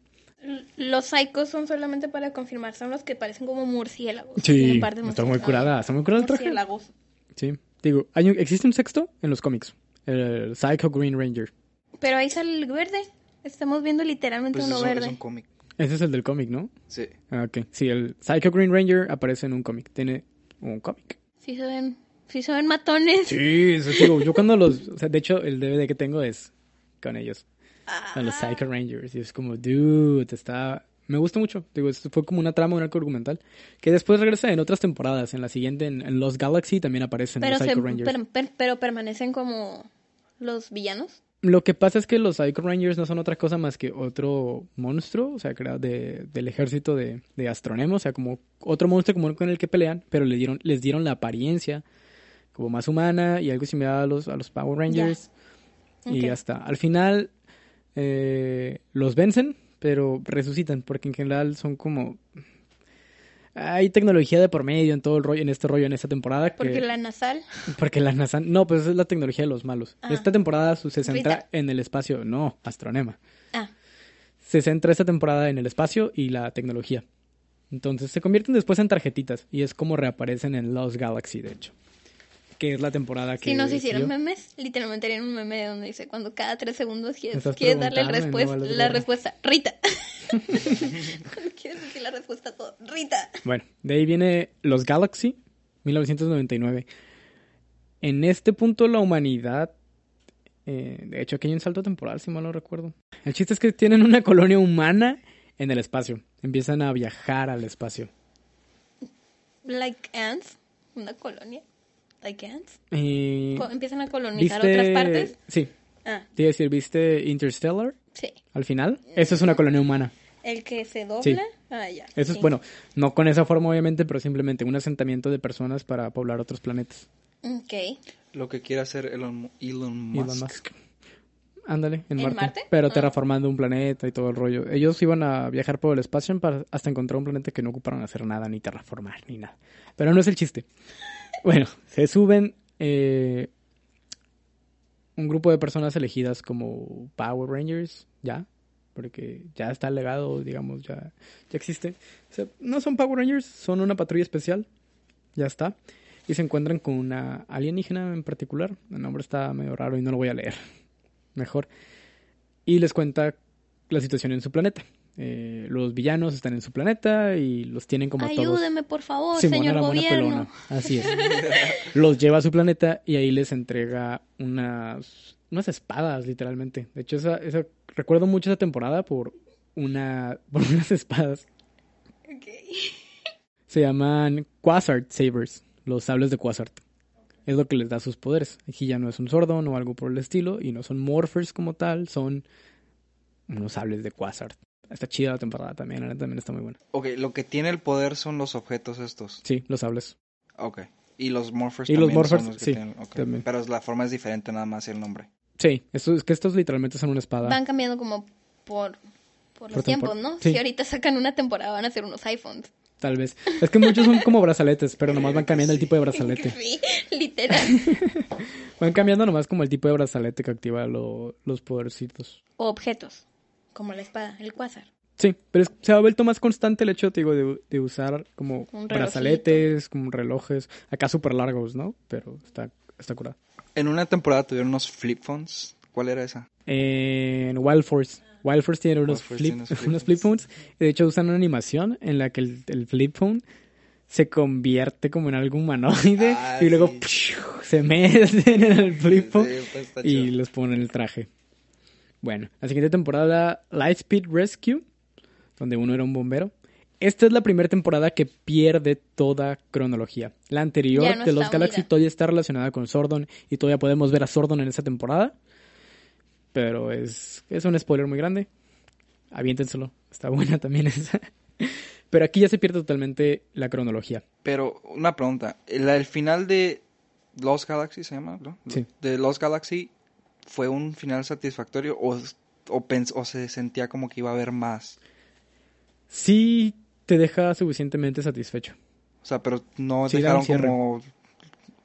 Los psicos son solamente para confirmar, son los que parecen como murciélagos. Sí, está muy curada. Está muy curada el traje. Murciélagos. Sí. Digo, hay un- existe un sexto en los cómics. El Psycho Green Ranger. Pero ahí sale el verde. Estamos viendo literalmente Pues uno eso es verde. un cómic. Ese es el del cómic, ¿no? Sí. Ah, ok. Sí, el Psycho Green Ranger aparece en un cómic. Tiene un cómic. Sí se ven, sí se ven matones. Sí, eso digo. Yo cuando los. O sea, de hecho, el DVD que tengo es con ellos. Con los Psycho Rangers. Y es como, dude, está. Me gusta mucho. Digo, esto fue como una trama, un arco argumental. Que después regresa en otras temporadas. En la siguiente, en, en Los Galaxy, también aparecen pero, los se, Psycho Rangers. per- per- pero permanecen como los villanos. Lo que pasa es que los Psycho Rangers no son otra cosa más que otro monstruo, o sea, creado de, del ejército de, de Astronemo, o sea, como otro monstruo como con el que pelean, pero le dieron, les dieron la apariencia como más humana y algo similar a los, a los Power Rangers. Y Ok. ya está. Al final eh, los vencen, pero resucitan, porque en general son como... Hay tecnología de por medio en todo el rollo, en este rollo, en esta temporada. Que... Porque la nasal. Porque la NASA... No, pues es la tecnología de los malos. Ah. Esta temporada se centra Rita. en el espacio. No, Astronema. Ah, Se centra esta temporada en el espacio y la tecnología. Entonces se convierten después en tarjetitas. Y es como reaparecen en Lost Galaxy, de hecho. Que es la temporada que... si nos hicieron siguió. memes, literalmente harían un meme donde dice cuando cada tres segundos quieres, darle no la respuesta, Rita. Cuando quieres decir la respuesta a todo, Rita. Bueno, de ahí viene Los Galaxy, 1999. En este punto la humanidad... eh, de hecho, aquí hay un salto temporal, si mal no recuerdo. El chiste es que tienen una colonia humana en el espacio. Empiezan a viajar al espacio. Like ants, una colonia. Like ants. Y Empiezan a colonizar otras partes. Sí. Ah, Te iba a decir, ¿viste Interstellar? sí. Al final. Eso es una colonia humana. El que se dobla. Sí. Ah, ya. Eso sí. es, bueno, no con esa forma obviamente, pero simplemente un asentamiento de personas para poblar otros planetas. Ok. Lo que quiere hacer Elon, Elon Musk. Elon Musk. Ándale, en, ¿En Marte. Marte? Pero Ah. terraformando un planeta y todo el rollo. Ellos iban a viajar por el espacio para hasta encontrar un planeta que no ocuparon hacer nada, ni terraformar, ni nada. Pero no es el chiste. Bueno, se suben eh, un grupo de personas elegidas como Power Rangers, ya. Porque ya está legado, digamos, ya, ya existe. O sea, no son Power Rangers, son una patrulla especial. Ya está. Y se encuentran con una alienígena en particular. El nombre está medio raro y no lo voy a leer. Mejor. Y les cuenta la situación en su planeta. Eh, los villanos están en su planeta y los tienen como a todos. Ayúdeme, por favor, Simona señor gobierno. pelona. Así es. los lleva a su planeta y ahí les entrega unas, unas espadas, literalmente. De hecho, esa, esa, recuerdo mucho esa temporada por, una, por unas espadas. Ok. Se llaman Quasar Sabers, los sables de Quasar. Es lo que les da sus poderes. Aquí ya no es un Sordon o algo por el estilo, y no son Morphers como tal, son unos sables de Quasar. Está chida la temporada también, la también está muy buena. Ok, lo que tiene el poder son los objetos estos. Sí, los sables. Ok. Y los morphers Y los son morphers, los que sí, tienen- ok. también. Pero la forma es diferente nada más el nombre. Sí, esto, es que estos literalmente son una espada. Van cambiando como por, por los Por tiempos, tempor- ¿no? sí. Si ahorita sacan una temporada van a hacer unos iPhones. Tal vez. Es que muchos son como brazaletes, pero nomás van cambiando el tipo de brazalete. Sí, literal. Van cambiando nomás como el tipo de brazalete que activa lo- los podercitos. o objetos, como la espada, el quasar. Sí, pero es- se ha vuelto más constante el hecho, te digo, de, de usar como brazaletes, como relojes, acá súper largos, ¿no? Pero está, está curado. En una temporada tuvieron unos flip phones. ¿Cuál era esa? En Wild Force. Wild Force tiene unos, Force flip, unos flip unos flip phones. De hecho usan una animación en la que el, el flip phone se convierte como en algo humanoide Ah, y luego sí. se meten en el flip phone Sí, pues, y les ponen el traje. Bueno, la siguiente temporada, Lightspeed Rescue, donde uno era un bombero. Esta es la primera temporada que pierde toda cronología. La anterior no de Los Galaxy unida. todavía está relacionada con Sordon y todavía podemos ver a Sordon en esa temporada. Pero es, es un spoiler muy grande. Aviéntenselo. Está buena también esa. Pero aquí ya se pierde totalmente la cronología. Pero una pregunta. ¿El, el final de Lost Galaxy se llama? ¿no? Sí. De Lost Galaxy fue un final satisfactorio o, o, o se sentía como que iba a haber más? Sí te deja suficientemente satisfecho. O sea, pero no Sí, dejaron como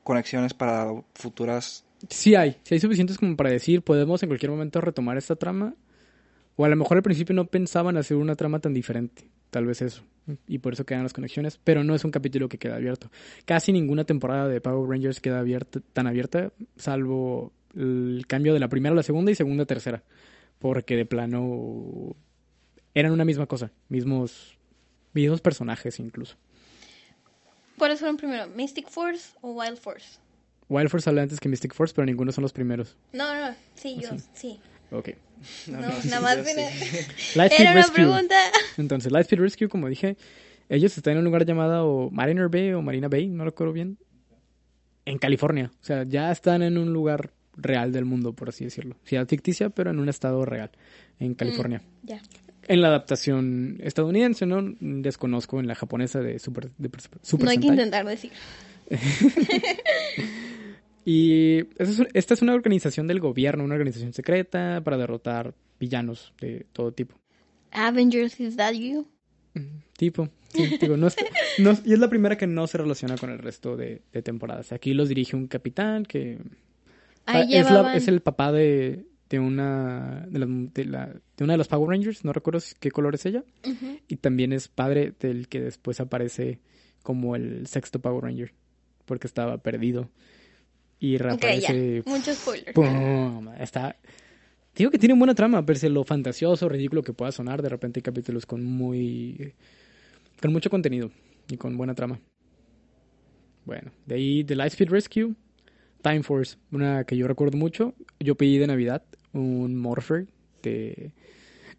conexiones para futuras. Sí hay, sí hay suficientes como para decir, podemos en cualquier momento retomar esta trama. O a lo mejor al principio no pensaban hacer una trama tan diferente. Tal vez eso. Y por eso quedan las conexiones. Pero no es un capítulo que queda abierto. Casi ninguna temporada de Power Rangers queda abierta, tan abierta, salvo el cambio de la primera a la segunda y segunda a tercera. Porque de plano eran una misma cosa. Mismos, mismos personajes incluso. ¿Cuáles fueron primero? ¿Mystic Force o Wild Force? Wild Force sale antes que Mystic Force, pero ninguno son los primeros. No, no, sí, yo, sí. Ok. No, nada más Lightspeed Era una Rescue. pregunta. Entonces, Lightspeed Rescue, como dije, ellos están en un lugar llamado Mariner Bay o Marina Bay, no recuerdo bien, en California. O sea, ya están en un lugar real del mundo, por así decirlo. Ciudad ficticia, pero en un estado real, en California. Ya. En la adaptación estadounidense, ¿no? Desconozco en la japonesa de Super, de Super No hay que intentar decir. Y esta es una organización del gobierno, una organización secreta para derrotar villanos de todo tipo. Avengers, is that you? Tipo, sí, digo, no está- no- y es la primera que no se relaciona con el resto de, de temporadas. Aquí los dirige un capitán que Ah, es, la- llevaban... es el papá de, de una de, la- de una de los Power Rangers, no recuerdo qué color es ella, y también es padre del que después aparece como el sexto Power Ranger, porque estaba perdido. Y reaparece Mucho spoiler. ¡Pum! Está. Digo que tiene buena trama, pese lo fantasioso, ridículo que pueda sonar. De repente hay capítulos con muy. con mucho contenido y con buena trama. Bueno, de ahí The Lightspeed Rescue. Time Force, una que yo recuerdo mucho. Yo pedí de Navidad un Morpher de,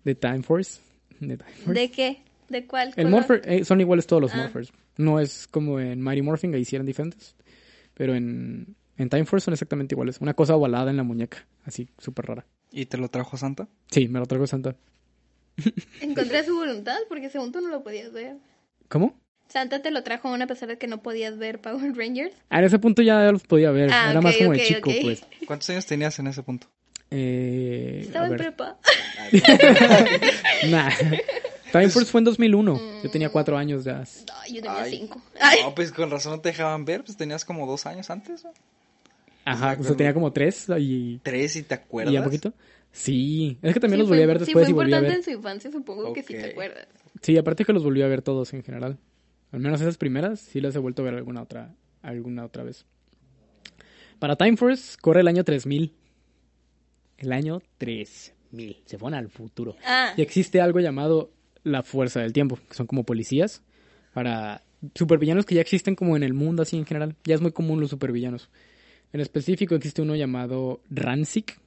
de Time Force. De Time Force. ¿De qué? ¿De cuál? El color? Morpher eh, son iguales todos los Ah. Morphers. No es como en Mighty Morphin, ahí sí eran diferentes. Pero en, en Time Force son exactamente iguales. Una cosa ovalada en la muñeca, así súper rara. ¿Y te lo trajo Santa? Sí, me lo traigo Santa. Encontré su voluntad porque según tú no lo podías ver. ¿Cómo? Santa te lo trajo aún a pesar de que no podías ver Power Rangers. Ah, en ese punto ya los podía ver. Ah, Era ok, más como de ok, chico, ok. pues. ¿Cuántos años tenías en ese punto? Eh, Estaba en prepa. Nah. Time Force fue en 2001. Yo tenía cuatro años ya. Ay, yo tenía Ay. cinco. Ay. No, pues con razón no te dejaban ver, pues tenías como dos años antes, ¿no? Ajá, o sea, tenía como tres y, Tres, ¿y te acuerdas? y a poquito. Sí, es que también Sí los volví a ver sí después fue y volví a importante ver. en su infancia, supongo que sí te acuerdas. Sí, aparte que los volví a ver todos en general. Al menos esas primeras, sí las he vuelto a ver alguna otra, alguna otra vez. Para Time Force corre el año 3000. El año 3000. Se fueron al futuro. Ah, Y existe algo llamado la Fuerza del Tiempo, que son como policías para supervillanos que ya existen como en el mundo así en general. Ya es muy común los supervillanos. En específico existe uno llamado Rancic.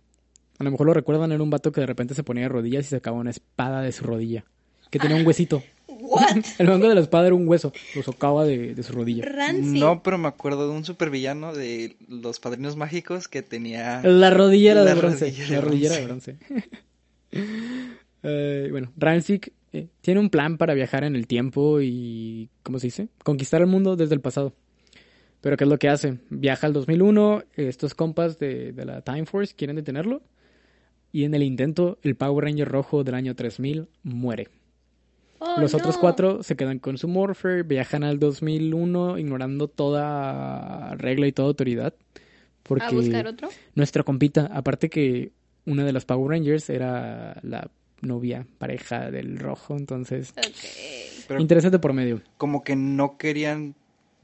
A lo mejor lo recuerdan, era un vato que de repente se ponía de rodillas y sacaba una espada de su rodilla. Que tenía un huesito. what? El mango de la espada era un hueso. Lo socaba de, de su rodilla. Rancy. No, pero me acuerdo de un supervillano de los padrinos mágicos que tenía. La rodillera de La bronce. rodilla de la rodillera de bronce. Eh, bueno, Rancic eh, tiene un plan para viajar en el tiempo y, ¿cómo se dice? Conquistar el mundo desde el pasado. Pero ¿qué es lo que hace? Viaja al 2001, estos compas de, de la Time Force quieren detenerlo y en el intento el Power Ranger rojo del año 3000 muere. Oh, Los otros cuatro se quedan con su Morpher, viajan al 2001 ignorando toda regla y toda autoridad. Porque ¿A buscar otro? nuestra compita, aparte que una de las Power Rangers era la novia, pareja del rojo, entonces Ok. Pero interesante por medio. como que no querían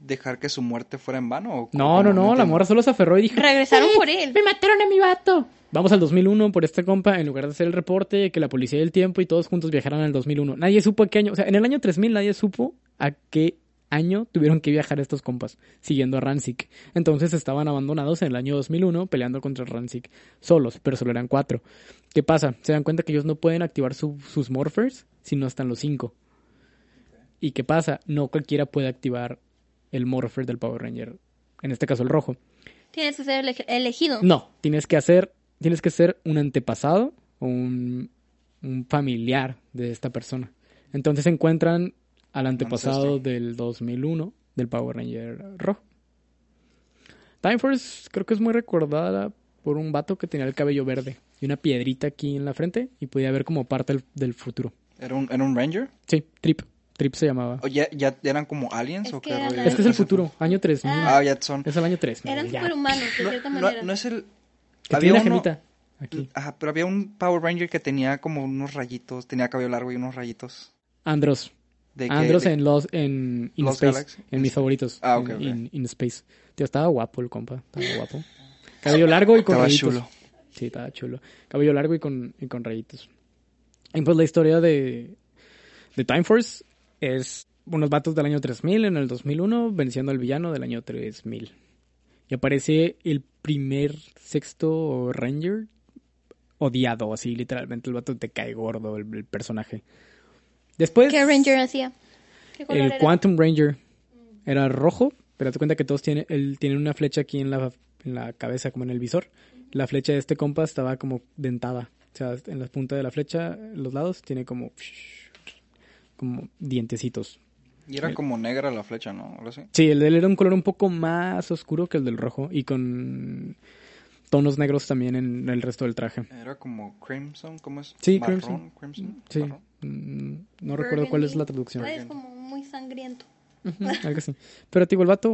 dejar que su muerte fuera en vano. ¿o No, no, no, la morra solo se aferró y dijo, Regresaron por él. me mataron a mi vato. Vamos al 2001 por este compa, en lugar de hacer el reporte, que la policía del tiempo y todos juntos viajaran al 2001. Nadie supo a qué año, o sea, en el año 3000 nadie supo a qué año tuvieron que viajar estos compas, siguiendo a Rancic. Entonces estaban abandonados en el año 2001 peleando contra Rancic, solos, pero solo eran cuatro. ¿Qué pasa? Se dan cuenta que ellos no pueden activar su- sus morphers si no están los cinco. ¿Y qué pasa? No cualquiera puede activar el morpher del Power Ranger, en este caso el rojo. Tienes que ser ele- elegido. No, tienes que hacer, tienes que ser un antepasado o un, un familiar de esta persona. Entonces encuentran al antepasado del 2001 del Power Ranger rojo. Time Force creo que es muy recordada por un vato que tenía el cabello verde y una piedrita aquí en la frente y podía ver como parte del, del futuro. ¿Era un, ¿Era un Ranger? Sí, Trip. Trip se llamaba. ¿O ya, ya eran como aliens Es o que qué eran? Es que es el futuro, año 3000. Ah, ya son. Es el año 3000. Eran superhumanos, de No, cierta no- manera. no es el... Que había tiene la uno- gemita aquí. Ajá, pero había un Power Ranger que tenía como unos rayitos, tenía cabello largo y unos rayitos. Andros. De Andros de- en los en In Lost Space, Galaxy. en mis favoritos. Ah, ok, en, ok. in- in Space. Tío, estaba guapo el compa, estaba guapo. Cabello largo y con Estaba rayitos. chulo. Sí, estaba chulo. Cabello largo y con, y con rayitos. Y pues la historia de, de Time Force es unos vatos del año 3000 en el 2001 venciendo al villano del año 3000. Y aparece el primer sexto Ranger odiado, así literalmente el vato te cae gordo el, el personaje. Después ¿Qué Ranger hacía? ¿Qué color el era? Quantum Ranger era rojo, pero te cuenta que todos tienen, él tiene una flecha aquí en la, en la cabeza, como en el visor. La flecha de este compa estaba como dentada. O sea, en la punta de la flecha, en los lados, tiene como, como dientecitos. Y era como negra la flecha, ¿no? Algo así. Sí, el de él era un color un poco más oscuro que el del rojo y con tonos negros también en el resto del traje. Era como Crimson, ¿cómo es? Sí, Marrón, Crimson. Crimson. Sí, marrón. mm, no recuerdo cuál es la traducción. Ay, Es como muy sangriento. Algo así. Pero te digo, el vato,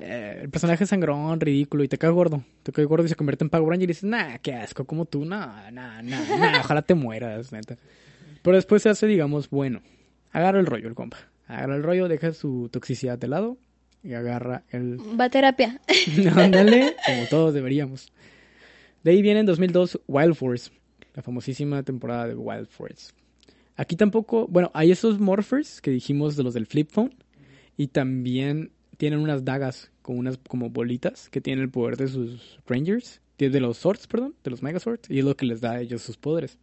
eh, el personaje es sangrón, ridículo, y te cae gordo. Te cae gordo y se convierte en Power Ranger y dices, nah, qué asco, como tú, nah, nah, nah, nah, ojalá te mueras, neta. Pero después se hace, digamos, bueno, agarra el rollo el compa. Agarra el rollo, deja su toxicidad de lado y agarra el... Va a terapia. Ándale, como todos deberíamos. De ahí viene en 2002 Wild Force, la famosísima temporada de Wild Force. Aquí tampoco, bueno, hay esos morphers que dijimos de los del flip phone y también tienen unas dagas con unas como bolitas que tienen el poder de sus Rangers, de los Swords, perdón, de los Megazords, y es lo que les da a ellos sus poderes.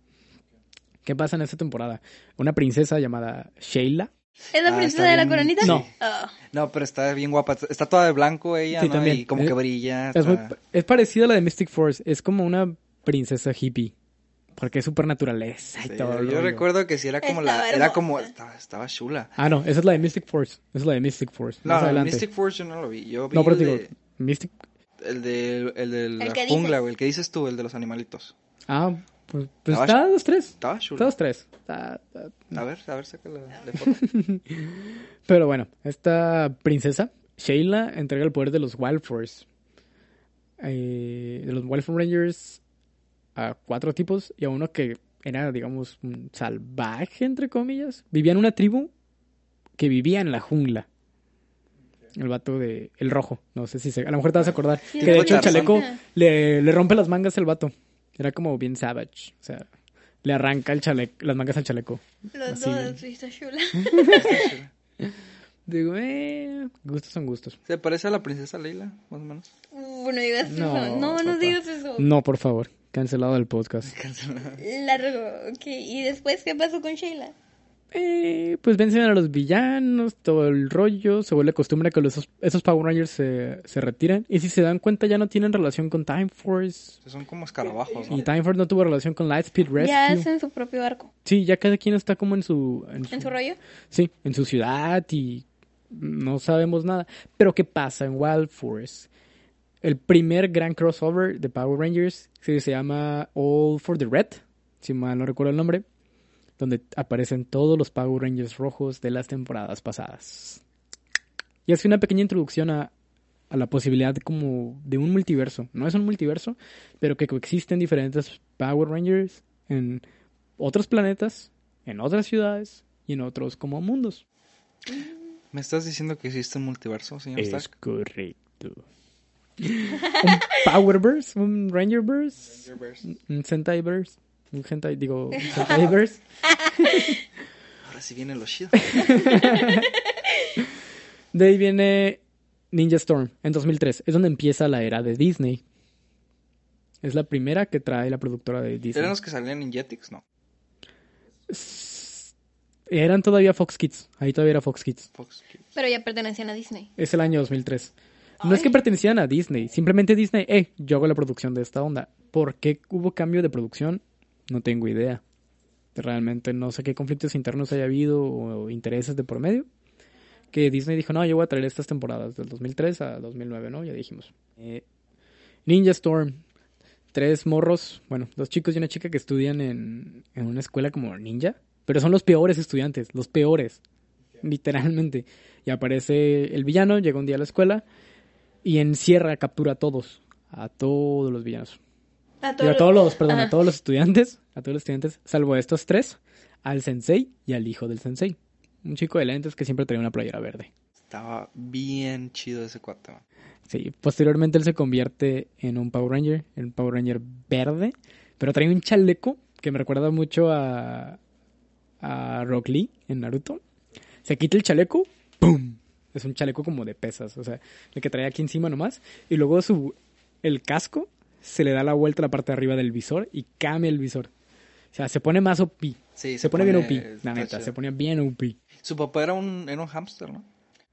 ¿Qué pasa en esta temporada? Una princesa llamada Sheila. ¿Es la Ah, princesa de la bien. coronita? No. Ah. No, pero está bien guapa. Está toda de blanco ella, Sí, ¿no? también. Y como Es- que brilla. Es, muy- es parecida a la de Mystic Force, es como una princesa hippie, porque es super naturaleza y Sí, todo. el yo recuerdo que sí era como Estaba la... Era como... Estaba, estaba chula. Ah, no, esa es la de Mystic Force, esa es la de Mystic Force. No, no. Mystic Force yo no lo vi. Yo vi no, pero el, digo, de, Mystic... el de el de la que jungla, güey. El que dices tú, el de los animalitos. Ah, pues, pues dos, tres. Estaba chula. Está dos, tres. Está- está- A ver, a ver, sácala de foto. Pero bueno, esta princesa, Sheila, entrega el poder de los Wild Force. Eh, de los Wild Force Rangers a cuatro tipos y a uno que era, digamos, un salvaje, entre comillas. Vivía en una tribu que vivía en la jungla. El vato de... El rojo. No sé si se... A lo mejor te vas a acordar. Sí, que de hecho el chaleco le, le rompe las mangas el vato. Era como bien savage. O sea, le arranca el chaleco, las mangas al chaleco. Los Así. dos, sí, está chula. Digo, eh... Gustos son gustos. ¿Se parece a la princesa Leila, más o menos? Bueno, digas eso. No, No, no, digas eso. No, por favor. Cancelado el podcast. Largo. Ok, ¿y después qué pasó con Sheila? Eh, pues vencen a los villanos, todo el rollo. Se vuelve costumbre que los, esos, esos Power Rangers se, se retiren. Y si se dan cuenta, ya no tienen relación con Time Force. Son como escarabajos, ¿no? Y Time Force no tuvo relación con Lightspeed Rescue. Ya hacen su propio arco. Sí, ya cada quien está como en su, en ¿En su rollo? Sí, en su ciudad y no sabemos nada. Pero ¿qué pasa en Wild Force? El primer gran crossover de Power Rangers que se llama All for the Red, si mal no recuerdo el nombre, donde aparecen todos los Power Rangers rojos de las temporadas pasadas. Y hace una pequeña introducción a, a la posibilidad de como de un multiverso. No es un multiverso, pero que coexisten diferentes Power Rangers en otros planetas, en otras ciudades y en otros como mundos. ¿Me estás diciendo que existe un multiverso, señor Es Stark? correcto. un Powerverse, un Rangerverse, un Sentaiverse, un Hentai, digo, Sentaiverse. Ahora sí viene lo chido. De ahí viene Ninja Storm en 2003. Es donde empieza la era de Disney. Es la primera que trae la productora de Disney. ¿Eran los que salían en Jetix? No. Eran todavía Fox Kids. Ahí todavía era Fox Kids. Fox Kids. Pero ya pertenecían a Disney. Es el año 2003. No es que pertenecían a Disney. Simplemente Disney, eh, yo hago la producción de esta onda. ¿Por qué hubo cambio de producción? No tengo idea. Realmente no sé qué conflictos internos haya habido o intereses de por medio. Que Disney dijo, no, yo voy a traer estas temporadas del 2003 a 2009, ¿no? Ya dijimos. Eh, Ninja Storm. Tres morros, bueno, dos chicos y una chica que estudian en, en una escuela como ninja. Pero son los peores estudiantes, los peores. Literalmente. Y aparece el villano, llega un día a la escuela y encierra, captura a todos. A todos los villanos. A Digo, a todos los, perdón, a todos los estudiantes, a todos los estudiantes, salvo a estos tres, al sensei y al hijo del sensei. Un chico de lentes que siempre traía una playera verde. Estaba bien chido ese cuate. Sí, posteriormente él se convierte en un Power Ranger, en un Power Ranger verde, pero trae un chaleco que me recuerda mucho a, a Rock Lee en Naruto. Se quita el chaleco, ¡pum! Es un chaleco como de pesas, o sea, el que trae aquí encima nomás. Y luego su, el casco se le da la vuelta a la parte de arriba del visor y cambia el visor. O sea, se pone más OP. Sí, Se, pone, bien OP, la neta, se ponía bien OP. Su papá era un, era un hámster, ¿no?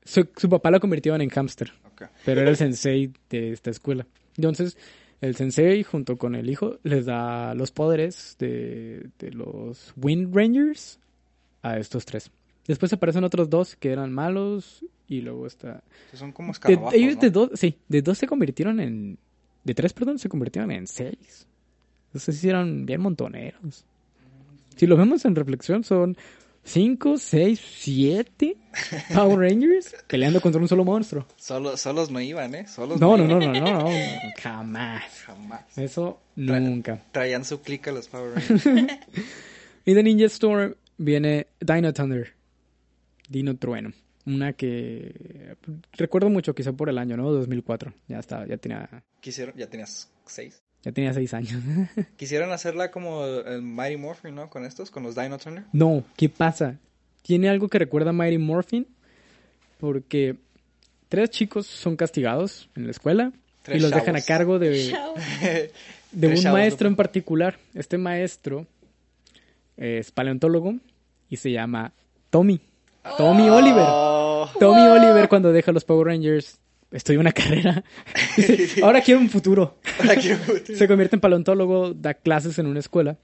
Su, su papá lo convirtió en hámster. Ok. pero era el sensei de esta escuela. Entonces, el sensei junto con el hijo les da los poderes de, de los Wind Rangers a estos tres. Después aparecen otros dos que eran malos y luego está... Son como De, escarabajos, ellos ¿no? de dos, sí, de dos se convirtieron en... De tres, perdón, se convirtieron en seis. Entonces eran bien montoneros. Si lo vemos en reflexión, son cinco, seis, siete Power Rangers peleando contra un solo monstruo. Solo, solos no iban, ¿eh? Solos No, no, no, no, no, no, jamás. Jamás. Eso nunca. Traían su clica los Power Rangers. Y de Ninja Storm viene Dino Thunder. Dino Trueno. Una que recuerdo mucho, quizá por el año, ¿no? 2004. Ya estaba, ya tenía, Quisieron, ya tenías seis. ya tenía seis años. Quisieron hacerla como el Mighty Morphin, ¿no? Con estos, con los Dino Thunder. no, ¿qué pasa? Tiene algo que recuerda a Mighty Morphin. Porque tres chicos son castigados en la escuela Tres y los dejan a cargo de, de un maestro en particular. Este maestro es paleontólogo y se llama Tommy. Tommy Oliver. Oh. Tommy Oliver cuando deja los Power Rangers estudia una carrera. Dice, ahora quiero un futuro. Ahora quiero- Se convierte en paleontólogo, da clases en una escuela.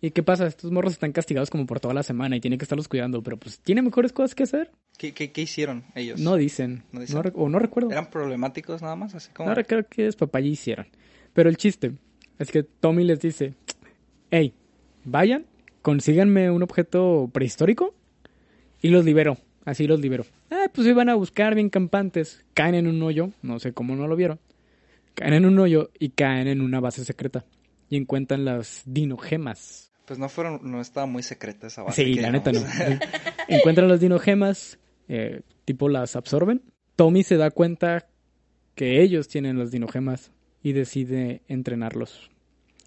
¿Y qué pasa? Estos morros están castigados como por toda la semana y tiene que estarlos cuidando, pero pues tiene mejores cosas que hacer. ¿Qué, qué, qué hicieron ellos? No dicen. ¿No dicen? No o no recuerdo. ¿Eran problemáticos nada más? Así como... No recuerdo qué es papá ya hicieron. Pero el chiste es que Tommy les dice, hey, vayan, consíganme un objeto prehistórico y los libero. Así los libero. Ah, pues iban a buscar bien campantes. Caen en un hoyo, no sé cómo no lo vieron. Caen en un hoyo y caen en una base secreta. Y encuentran las dinogemas. Pues no fueron, no estaba muy secreta esa base. Sí, la neta no. Encuentran las dinogemas, eh, tipo las absorben. Tommy se da cuenta que ellos tienen las dinogemas y decide entrenarlos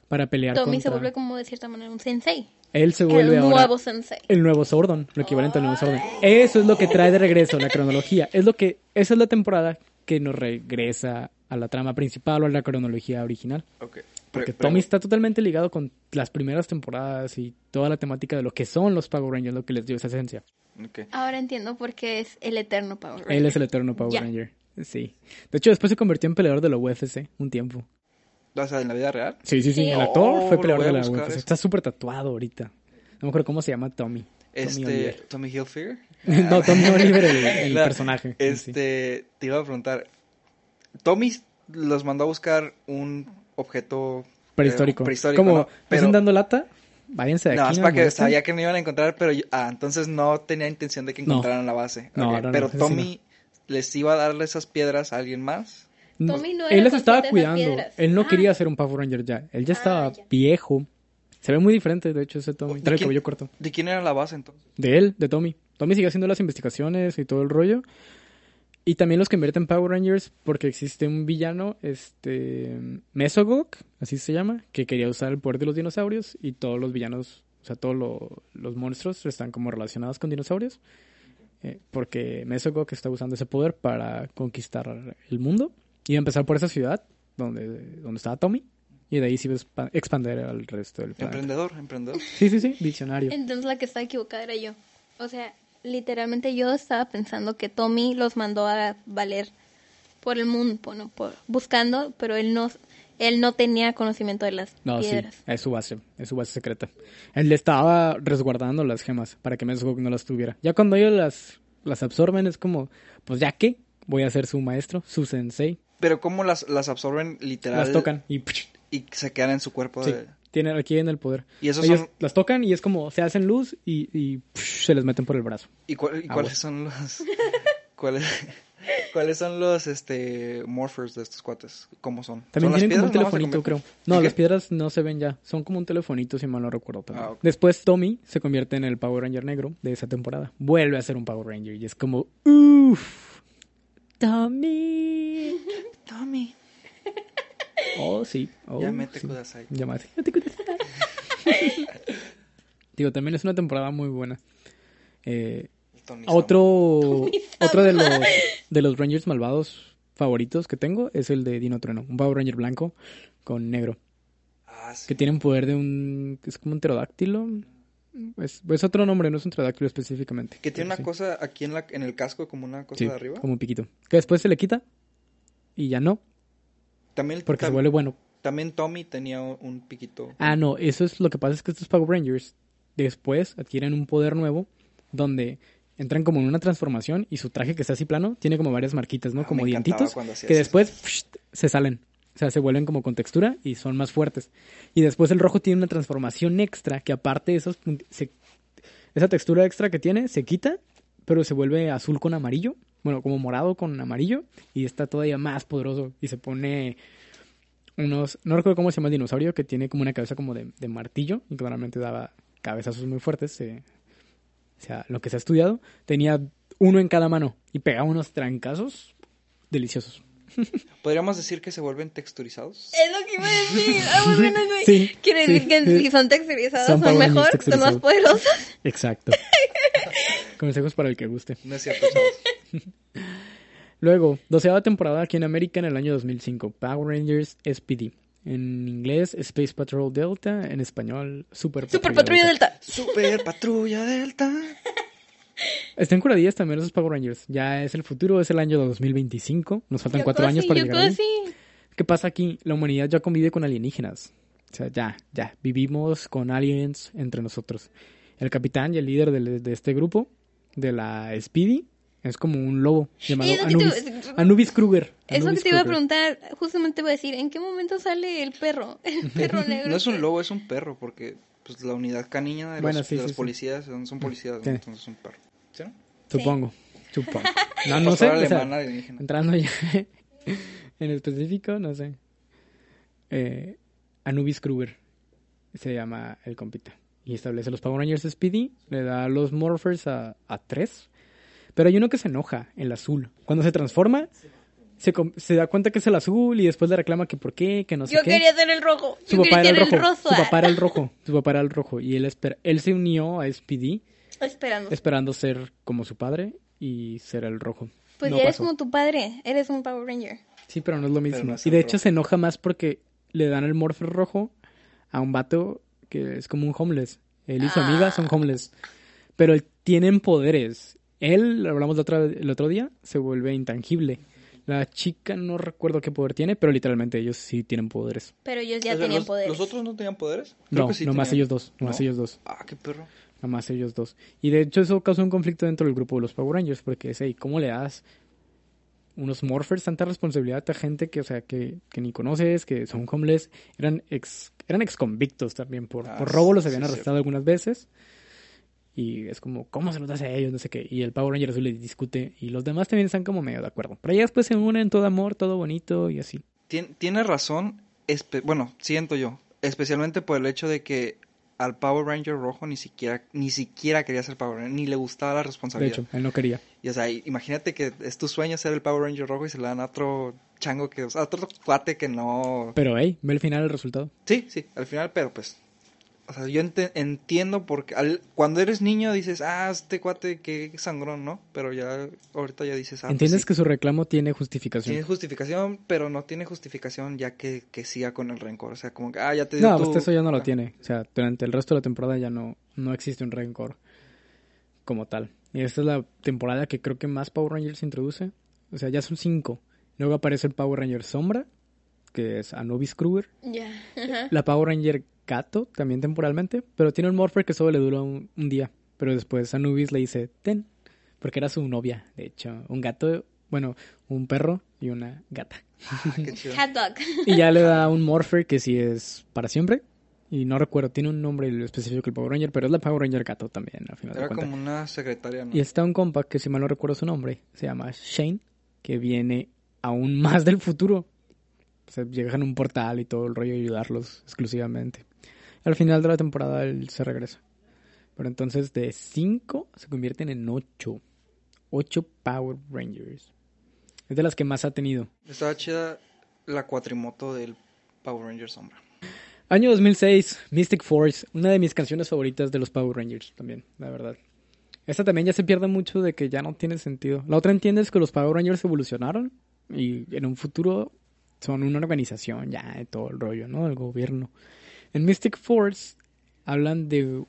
para pelear Tommy contra... se vuelve como de cierta manera un sensei. Él se vuelve el ahora nuevo sensei. el nuevo Sordon, lo equivalente al nuevo Sordon. Eso es lo que trae de regreso la cronología. Es lo que esa es la temporada que nos regresa a la trama principal o a la cronología original. Ok. Porque Pero- Tommy está totalmente ligado con las primeras temporadas y toda la temática de lo que son los Power Rangers, lo que les dio esa esencia. ok. Ahora entiendo por qué es el eterno Power Ranger. Él es el eterno Power. Ranger. Sí. De hecho, después se convirtió en peleador de la UFC un tiempo. O sea, en la vida real. Sí, sí, sí. Sí. El actor Oh, fue peleador de la UFC. eso. Está súper tatuado ahorita. No me acuerdo cómo se llama Tommy. Tommy Este, Oliver. Tommy Hilfiger. no, Tommy Oliver, el, el La- personaje. sí. Este, te iba a preguntar. Tommy los mandó a buscar un objeto eh, Prehistórico. prehistórico, Como, ¿no? ¿me Pero, están dando lata? Váyanse de no, aquí. es no para me que molesten. sabía que no iban a encontrar, pero yo- ah, entonces no tenía intención de que No. encontraran la base. No, Ok, no, no, pero Tommy les iba a darle esas piedras a alguien más. No, Tommy no era él las estaba cuidando. Él no Ah. quería ser un Power Ranger ya. Él ya Ah, estaba ya. viejo. Se ve muy diferente, de hecho, ese Tommy. ¿De Trae el quién? cabello corto. ¿De quién era la base entonces? De él, de Tommy. Tommy sigue haciendo las investigaciones y todo el rollo. Y también los convierte en Power Rangers porque existe un villano, este Mesogok, así se llama, que quería usar el poder de los dinosaurios y todos los villanos, o sea, todos lo- los monstruos están como relacionados con dinosaurios. eh, porque Mesogok está usando ese poder para conquistar el mundo. Y a empezar por esa ciudad donde, donde estaba Tommy. Y de ahí se iba a expa- expandir al resto del planeta. Emprendedor, emprendedor. Sí, sí, sí, visionario. Entonces la que estaba equivocada era yo. O sea, literalmente yo estaba pensando que Tommy los mandó a valer por el mundo, bueno, por, buscando, pero él no, él no tenía conocimiento de las No, piedras. sí, es su base, es su base secreta. Él le estaba resguardando las gemas para que Mesogok no las tuviera. Ya cuando ellos las, las absorben es como, pues ya que, voy a ser su maestro, su sensei. Pero cómo las, las absorben literal Las tocan y, y se quedan en su cuerpo sí, de... tienen, aquí en el poder. Y esos ellos son- las tocan y es como, se hacen luz y, y se les meten por el brazo. ¿Y, cuál- y cuáles son los... cuáles, cuáles son los este morphers de estos cuates? ¿Cómo son? También ¿Son tienen como un telefonito, creo. No, ¿Y las piedras no se ven ya. Son como un telefonito, si mal no recuerdo también. Ah. Después Tommy se convierte en el Power Ranger negro de esa temporada. Vuelve a ser un Power Ranger y es como, uff, Tommy. Tommy. Oh, sí. Oh, Yamete sí. kudasai. Yamete kudasai. Digo, también es una temporada muy buena. Eh, otro otro de los, de los Rangers malvados favoritos que tengo es el de Dino Trueno. Un Power Ranger blanco con negro. Ah, sí. que tienen poder de un... es como un pterodáctilo. Es, es otro nombre, no es un pterodáctilo específicamente. Que tiene una sí. cosa aquí en, la, en el casco, como una cosa Sí, de arriba. como un piquito. Que después se le quita y ya no, También, porque se vuelve bueno. también Tommy tenía un, piquito. Ah, no, eso es lo que pasa es que estos Power Rangers después adquieren un poder nuevo donde entran como en una transformación y su traje que está así plano tiene como varias marquitas, ¿no? Ah, como dientitos que eso. después psh, se salen. O sea, se vuelven como con textura y son más fuertes. Y después el rojo tiene una transformación extra que aparte de esos esa textura extra que tiene se quita, pero se vuelve azul con amarillo, bueno, como morado con amarillo y está todavía más poderoso y se pone unos, no recuerdo cómo se llama el dinosaurio, que tiene como una cabeza como de, de martillo y que normalmente daba cabezazos muy fuertes. eh, o sea, lo que se ha estudiado, tenía uno en cada mano y pegaba unos trancazos deliciosos. ¿Podríamos decir que se vuelven texturizados? Es lo que iba a decir. Ah, muy bueno, güey. Sí, Quiere sí, decir que sí. si son texturizados Son mejor, son más poderosos. Exacto. Consejos para el que guste. No es cierto, chavos. Luego, doceava temporada aquí en América en el año 2005. Power Rangers SPD. En inglés, Space Patrol Delta. En español, Super Patrulla, Super Patrulla Delta. Super Patrulla Delta. Están curadillas también esos Power Rangers. Ya es el futuro, es el año 2025. Nos faltan Yo cuatro años para yo llegar casi. ¿Qué pasa aquí? La humanidad ya convive con alienígenas. O sea, ya, ya, vivimos con aliens entre nosotros. El capitán y el líder de, este grupo, de la Speedy, es como un lobo llamado te- Anubis, Anubis Kruger. Es lo que Anubis te iba a preguntar. Justamente te iba a decir, ¿en qué momento sale el perro? El perro negro. No es un lobo, es un perro, porque pues la unidad canina de Bueno, los, sí, de sí, los sí. policías son, son policías, Sí. entonces es un perro. Supongo, supongo. No, no sé. Pastora o sea, alemana alienígena. entrando ya en específico, no sé. Eh, Anubis Kruger se llama el compita. Y establece los Power Rangers Speedy, le da los Morphers a, a tres. Pero hay uno que se enoja, el azul. Cuando se transforma, se, se da cuenta que es el azul y después le reclama que por qué, que no sé Yo qué. quería ser el rojo. Su Yo papá era el rojo. rosa. Su papá era el rojo. Su papá era el rojo. Y él, espera, él se unió a Speedy Esperando. esperando ser como su padre y ser el rojo. Pues No ya eres pasó. como tu padre. Eres un Power Ranger. Sí, pero no es lo mismo. no es y de hecho rojo. se enoja más porque le dan el morpher rojo a un vato que es como un homeless. Él y su amiga son homeless. Pero tienen poderes. Él, lo hablamos la otra- el otro día, se vuelve intangible. La chica no recuerdo qué poder tiene, pero literalmente ellos sí tienen poderes. Pero ellos ya O sea, tenían los, poderes. ¿Los otros no tenían poderes? Creo No, que sí nomás tenían. ellos dos. Nomás ¿No? ellos dos. Ah, qué perro. Nomás ellos dos. Y de hecho eso causó un conflicto dentro del grupo de los Power Rangers, porque es, hey, ¿cómo le das unos morphers tanta responsabilidad a gente que, o sea, que, que ni conoces, que son homeless? Eran ex, eran ex convictos también, por, Ah, por robo los sí, habían sí, arrestado algunas veces. Y es como, ¿cómo se los das a ellos? No sé qué. Y el Power Ranger azul les discute. Y los demás también están como medio de acuerdo. Pero ya después se unen, todo amor, todo bonito y así. Tien- tiene razón, espe- bueno, siento yo, especialmente por el hecho de que al Power Ranger rojo ni siquiera ni siquiera quería ser Power Ranger, ni le gustaba la De responsabilidad. hecho, él no quería. Y o sea, imagínate que es tu sueño ser el Power Ranger rojo y se le dan a otro chango que, o sea, a otro cuate que no Pero, hey, ve el final el resultado. Sí, sí, al final, pero pues o sea, yo entiendo porque al- cuando eres niño dices, "Ah, este cuate qué sangrón, ¿no?" Pero ya ahorita ya dices, "Ah, pues Entiendes sí". que su reclamo tiene justificación. Tiene justificación, pero no tiene justificación ya que, que siga con el rencor. O sea, como que, ah, ya te dio No, pues eso ya no lo Ah, tiene. O sea, durante el resto de la temporada ya no, no existe un rencor como tal. Y esta es la temporada que creo que más Power Rangers introduce. O sea, ya son cinco. Luego aparece el Power Ranger Sombra, que es Anubis Kruger. Ya. Ajá. La Power Ranger Gato, también temporalmente. Pero tiene un Morpher que solo le dura un, un día. Pero después Anubis le dice, ten. Porque era su novia, de hecho. Un gato, bueno, un perro y una gata. ah, qué chido. Hot dog. Y ya le da un Morpher que sí es para siempre. Y no recuerdo, tiene un nombre específico que el Power Ranger, pero es la Power Ranger gato también, al final de Era cuentas. como una secretaria, ¿no? Y está un compa que si mal no recuerdo su nombre, se llama Shane, que viene aún más del futuro. O sea, llega en un portal y todo el rollo y ayudarlos exclusivamente. Al final de la temporada él se regresa. Pero entonces de 5 se convierten en 8. 8 Power Rangers. Es de las que más ha tenido. Estaba chida la cuatrimoto del Power Ranger Sombra. Año 2006, Mystic Force, una de mis canciones favoritas de los Power Rangers también, la verdad. Esta también ya se pierde mucho de que ya no tiene sentido. La otra entiendes que los Power Rangers evolucionaron y en un futuro son una organización ya de todo el rollo, ¿no? El gobierno. En Mystic Force hablan de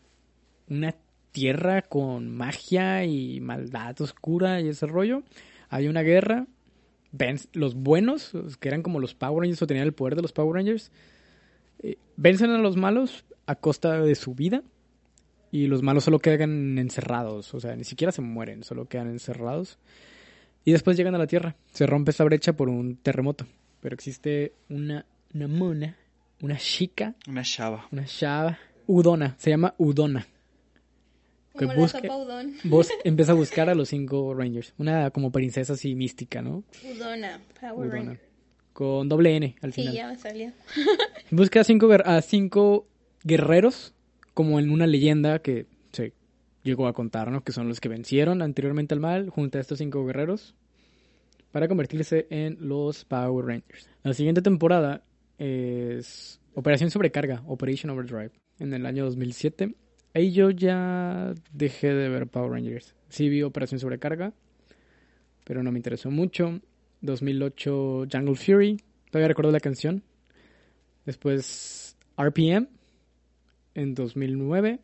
una tierra con magia y maldad oscura y ese rollo. Hay una guerra. Ven- los buenos, que eran como los Power Rangers o tenían el poder de los Power Rangers, eh, vencen a los malos a costa de su vida y los malos solo quedan encerrados, o sea, ni siquiera se mueren, solo quedan encerrados. Y después llegan a la Tierra, se rompe esa brecha por un terremoto, pero existe una, una mona, una chica, Una chava. una chava, Udona, se llama Udona. Que Como la busque- sopa udon. Vos empieza a buscar a los cinco Rangers, una como princesa así mística, ¿no? Udona. Power Udona. Ranger. Con doble N al Sí, final. ya me salió. Busca a cinco, a cinco guerreros, como en una leyenda que se llegó a contar, ¿no? Que son los que vencieron anteriormente al mal, junto a estos cinco guerreros, para convertirse en los Power Rangers. La siguiente temporada es Operación Sobrecarga, Operation Overdrive, en el año 2007. Ahí yo ya dejé de ver Power Rangers. Sí vi Operación Sobrecarga, pero no me interesó mucho. 2008 Jungle Fury, todavía recuerdo la canción. Después RPM en 2009.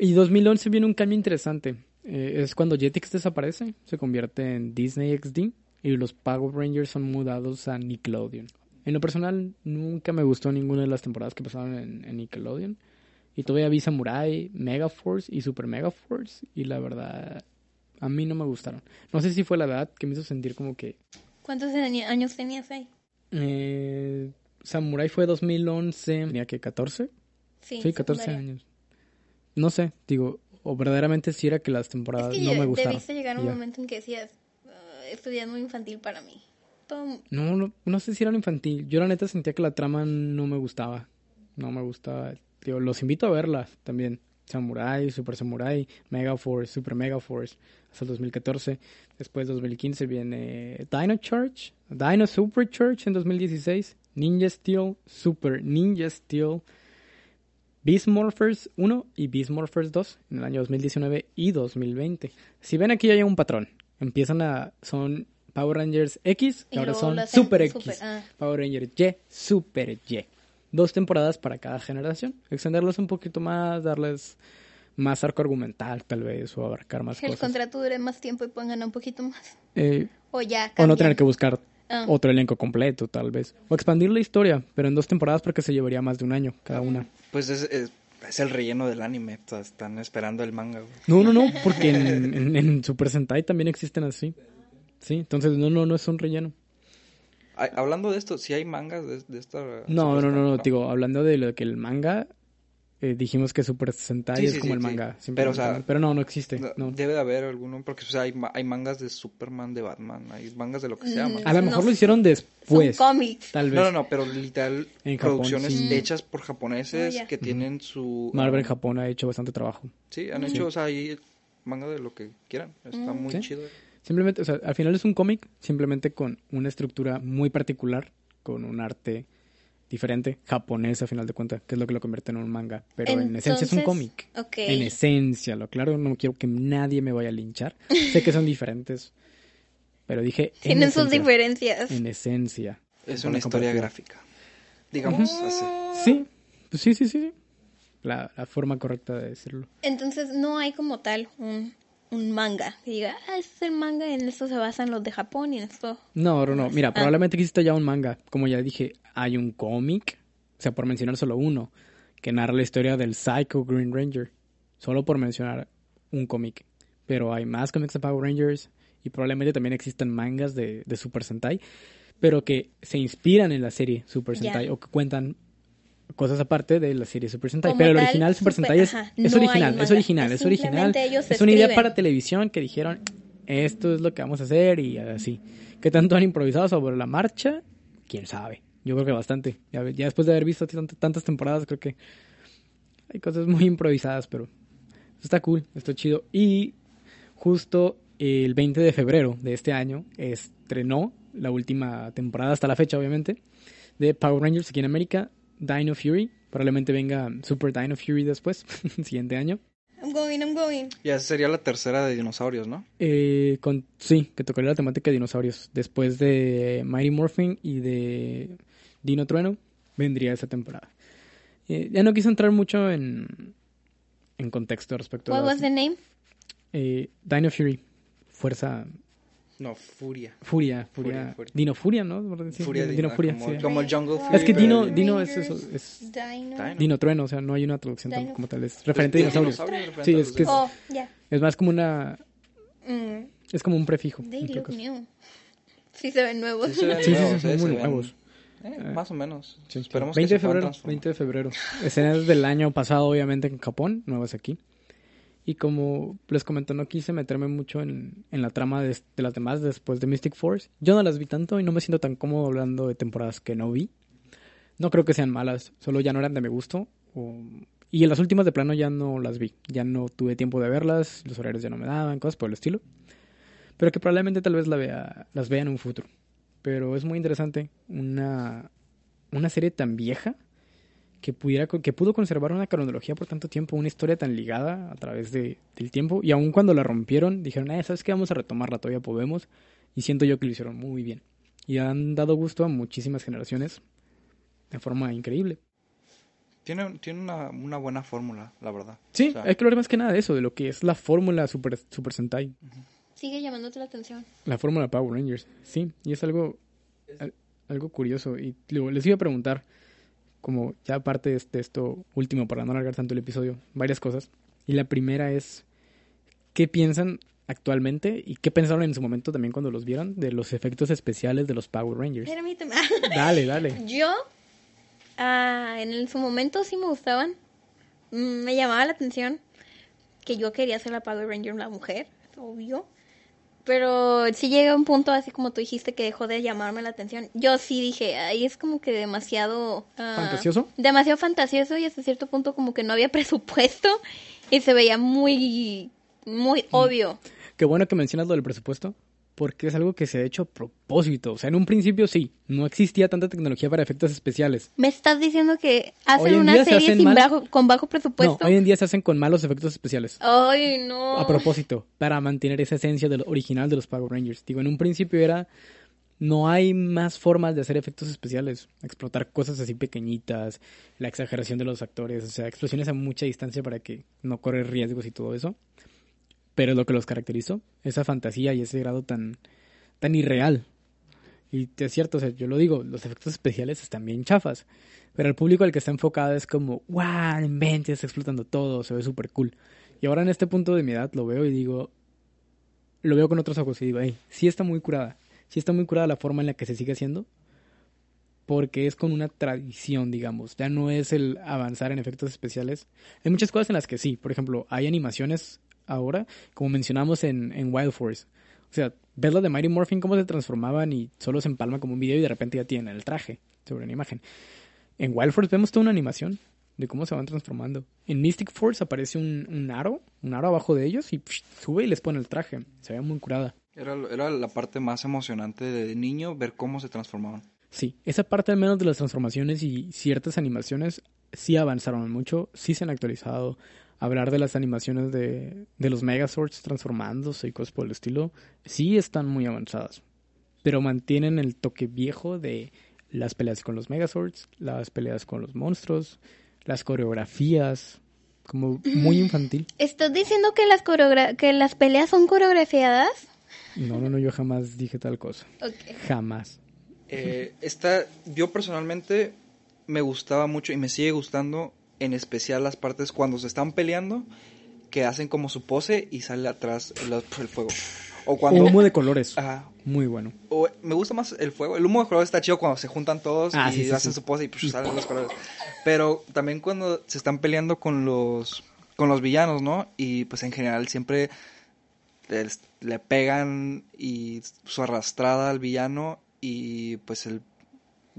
Y 2011 viene un cambio interesante. Eh, es cuando Jetix desaparece, se convierte en Disney XD y los Power Rangers son mudados a Nickelodeon. En lo personal, nunca me gustó ninguna de las temporadas que pasaron en, en Nickelodeon. Y todavía vi Samurai, Mega Force y Super Mega Force. Y la verdad, a mí no me gustaron. No sé si fue la edad que me hizo sentir como que... ¿Cuántos año- años tenías ahí? Eh, Samurai fue 2011. Tenía que 14. Sí, 14 secundaria. años. No sé, digo, o verdaderamente sí era que las Es temporadas que no me gustaron. debiste llegar a un Ya. momento en que decías, "Ah, esto ya es muy infantil para mí. No, no, no sé si era infantil. Yo la neta sentía que la trama no me gustaba. No me gustaba. Digo, los invito a verla también. Samurai, Super Samurai, Mega Force, Super Mega Force, hasta el 2014. Después 2015 viene Dino Charge, Dino Super Charge en 2016, Ninja Steel, Super Ninja Steel, Beast Morphers 1 y Beast Morphers 2 en el año 2019 y 2020. Si ven aquí hay un patrón. Empiezan a... son Power Rangers X Y ahora son Super X. Super, ah. Power Rangers Y, Super Y. Dos temporadas para cada generación. Extenderlos un poquito más, darles más arco argumental tal vez o abarcar más El cosas. contrato dure más tiempo y ganar un poquito más. Eh, O ya o no tener que buscar Ah. otro elenco completo tal vez. O expandir la historia, pero en dos temporadas porque se llevaría más de un año cada una. Pues es, es, es el relleno del anime. Están esperando el manga. güey. No, no, no, porque en, en- en Super Sentai también existen así. Sí, entonces no, no, no es un relleno. Ay, hablando de esto, si hay mangas de, de esta. No, no, no, no, supuesta- digo, hablando de lo que el manga, eh, dijimos que Super Sentai Sí, es sí, como sí, el sí. manga. Pero, o sea, pero no, no existe. No, no. Debe de haber alguno, porque o sea, hay, hay mangas de Superman, de Batman, hay mangas de lo que sea. Mm, man. A lo mejor No, lo hicieron Son después, cómics. tal vez. No, no, no, pero literal, En Japón, producciones sí. hechas por japoneses Ah, ya. que tienen su... Marvel en ah, Japón ha hecho bastante trabajo. Sí, han hecho, o sea, ahí manga de lo que quieran. Está muy Sí. chido. Simplemente, o sea, al final es un cómic, simplemente con una estructura muy particular, con un arte diferente, japonés a final de cuentas, que es lo que lo convierte en un manga. Pero en esencia es un cómic. ok. En esencia, lo claro, no quiero que nadie me vaya a linchar. Sé que son diferentes, pero dije en Tienen sus esencia, diferencias. En esencia. Es Una una historia gráfica. Digamos así. Sí, pues sí, sí, sí. sí. La, la forma correcta de decirlo. Entonces no hay como tal un, un manga que diga, ah, este es el manga, en esto se basan los de Japón y en esto... No, no, no. Mira, Ah. probablemente exista ya un manga. Como ya dije, hay un cómic, o sea, por mencionar solo uno, que narra la historia del Psycho Green Ranger. Solo por mencionar un cómic. Pero hay más cómics de Power Rangers y probablemente también existan mangas de, de Super Sentai, pero que se inspiran en la serie Super. Sentai o que cuentan cosas aparte de la serie Super Sentai. Como Pero el original Super Super- Sentai es, ajá, es no original, es original, Es es original. Es una idea para televisión que dijeron, esto es lo que vamos a hacer y así. ¿Qué tanto han improvisado sobre la marcha? ¿Quién sabe? Yo creo que bastante. Ya, ya después de haber visto tant- tantas temporadas, creo que hay cosas muy improvisadas, pero está cool, está chido. Y justo el 20 de febrero de este año estrenó la última temporada hasta la fecha, obviamente, de Power Rangers aquí en América, Dino Fury. Probablemente venga Super Dino Fury después, el siguiente año. I'm going, I'm going. Ya esa sería la tercera de dinosaurios, ¿no? Eh, con, sí, que tocaría la temática de dinosaurios. Después de Mighty Morphin y de Dino Trueno, vendría esa temporada. Eh, ya no quise entrar mucho en, en contexto respecto What a was las- the name? eh, Dino Fury. Fuerza. No, Furia. Furia. Furia. Furia, furia. Dino Furia, ¿no? Sí, Furia Dino Dino, Furia. como, sí. como el Jungle Fury. Es que Dino, Dino es eso. Es Dino. Dino. Trueno, o sea, no hay una traducción Dino- como tal. Es referente a dinosaurios. Sí, es que es, Oh, ya. es más como una. Mm, Es como un prefijo. they look new. Sí se ven nuevos. Sí, se ven Sí, sí, sí, nuevos, son eh, muy se ven- nuevos. eh, más o menos. Sí, Esperemos 20 que de febrero, transformar. 20 de febrero. Escenas del año pasado, obviamente, en Japón, nuevas aquí. Y como les comento, no quise meterme mucho en, en la trama de, de las demás después de Mystic Force. Yo no las vi tanto y no me siento tan cómodo hablando de temporadas que no vi. No creo que sean malas, solo ya no eran de mi gusto. o- Y en las últimas de plano ya no las vi. Ya no tuve tiempo de verlas, los horarios ya no me daban, cosas por el estilo. Pero que probablemente tal vez la vea, las vea en un futuro. Pero es muy interesante. Una, una serie tan vieja que pudiera que pudo conservar una cronología por tanto tiempo, una historia tan ligada a través de, del tiempo y aun cuando la rompieron dijeron, eh, ¿sabes qué? Vamos a retomarla, todavía podemos y siento yo que lo hicieron muy bien y han dado gusto a muchísimas generaciones de forma increíble. Tiene, tiene una, una buena fórmula, la verdad. Sí, O sea, hay que hablar más que nada de eso, de lo que es la fórmula Super, Super Sentai, Sigue llamándote la atención. la fórmula Power Rangers. Sí, y es algo, al- algo curioso. Y luego les iba a preguntar, como ya aparte de este- esto último, para no alargar tanto el episodio, varias cosas. Y la primera es, ¿qué piensan actualmente y qué pensaron en su momento también cuando los vieron de los efectos especiales de los Power Rangers? Permíteme. Dale, dale. Yo, ah, en su momento sí me gustaban. Mm, Me llamaba la atención que yo quería ser la Power Ranger una mujer, obvio. Pero sí llega un punto, así como tú dijiste, que dejó de llamarme la atención. Yo sí dije, ahí es como que demasiado... ah, ¿Fantasioso? Demasiado fantasioso y hasta cierto punto como que no había presupuesto y se veía muy, muy obvio. Qué bueno que mencionas lo del presupuesto, porque es algo que se ha hecho a propósito. O sea, en un principio sí, no existía tanta tecnología para efectos especiales. Me estás diciendo que hacen en una se serie hacen sin mal- bajo, con bajo presupuesto. No, hoy en día se hacen con malos efectos especiales. Ay, no. A propósito, para mantener esa esencia del original de los Power Rangers. Digo, en un principio era. No hay más formas de hacer efectos especiales. Explotar cosas así pequeñitas, la exageración de los actores, o sea, explosiones a mucha distancia para que no correr riesgos y todo eso. Pero lo que los caracterizó, esa fantasía y ese grado tan, tan irreal. Y es cierto, o sea, yo lo digo, los efectos especiales están bien chafas. Pero el público al que está enfocado es como, wow, inventes, está explotando todo, se ve súper cool. Y ahora en este punto de mi edad lo veo y digo, lo veo con otros ojos y digo, hey, sí está muy curada. Sí está muy curada la forma en la que se sigue haciendo. Porque es con una tradición, digamos. Ya no es el avanzar en efectos especiales. Hay muchas cosas en las que sí. Por ejemplo, hay animaciones ahora, como mencionamos en, en Wild Force. O sea, ves lo de Mighty Morphin cómo se transformaban y solo se empalma como un video y de repente ya tienen el traje sobre una imagen. En Wild Force vemos toda una animación de cómo se van transformando. En Mystic Force aparece un, un aro, un aro abajo de ellos y psh, sube y les pone el traje. Se ve muy curada. Era, era la parte más emocionante de niño ver cómo se transformaban. Sí, esa parte al menos de las transformaciones y ciertas animaciones sí avanzaron mucho, sí se han actualizado. Hablar de las animaciones de, de los Megazords transformándose y cosas por el estilo, sí están muy avanzadas. Pero mantienen el toque viejo de las peleas con los Megazords, las peleas con los monstruos, las coreografías, como muy infantil. ¿Estás diciendo que las, que las peleas son coreografiadas? No, no, no, yo jamás dije tal cosa. Ok. Jamás. Eh, esta, yo personalmente me gustaba mucho y me sigue gustando, en especial las partes cuando se están peleando, que hacen como su pose y sale atrás el, el fuego. O cuando... Humo de colores. Ajá. Muy bueno. O- me gusta más el fuego. El humo de colores está chido cuando se juntan todos Ah, y sí, sí, hacen sí. su pose y pues, salen los colores. Pero también cuando se están peleando con los con los villanos, ¿no? Y pues en general siempre les- le pegan y su arrastrada al villano y pues el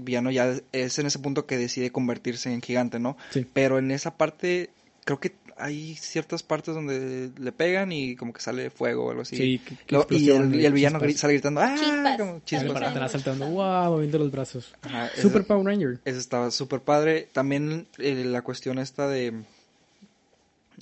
villano ya es en ese punto que decide convertirse en gigante, ¿no? Sí. Pero en esa parte creo que hay ciertas partes donde le pegan y como que sale fuego o algo así. Sí, que- que Lo- y, el, de y el villano gri- sale gritando, ¡ah! Chispas. Como chispas. para atrás saltando, wow, moviendo los brazos. Ajá, Super Power Ranger. Eso estaba súper padre. También eh, la cuestión esta de...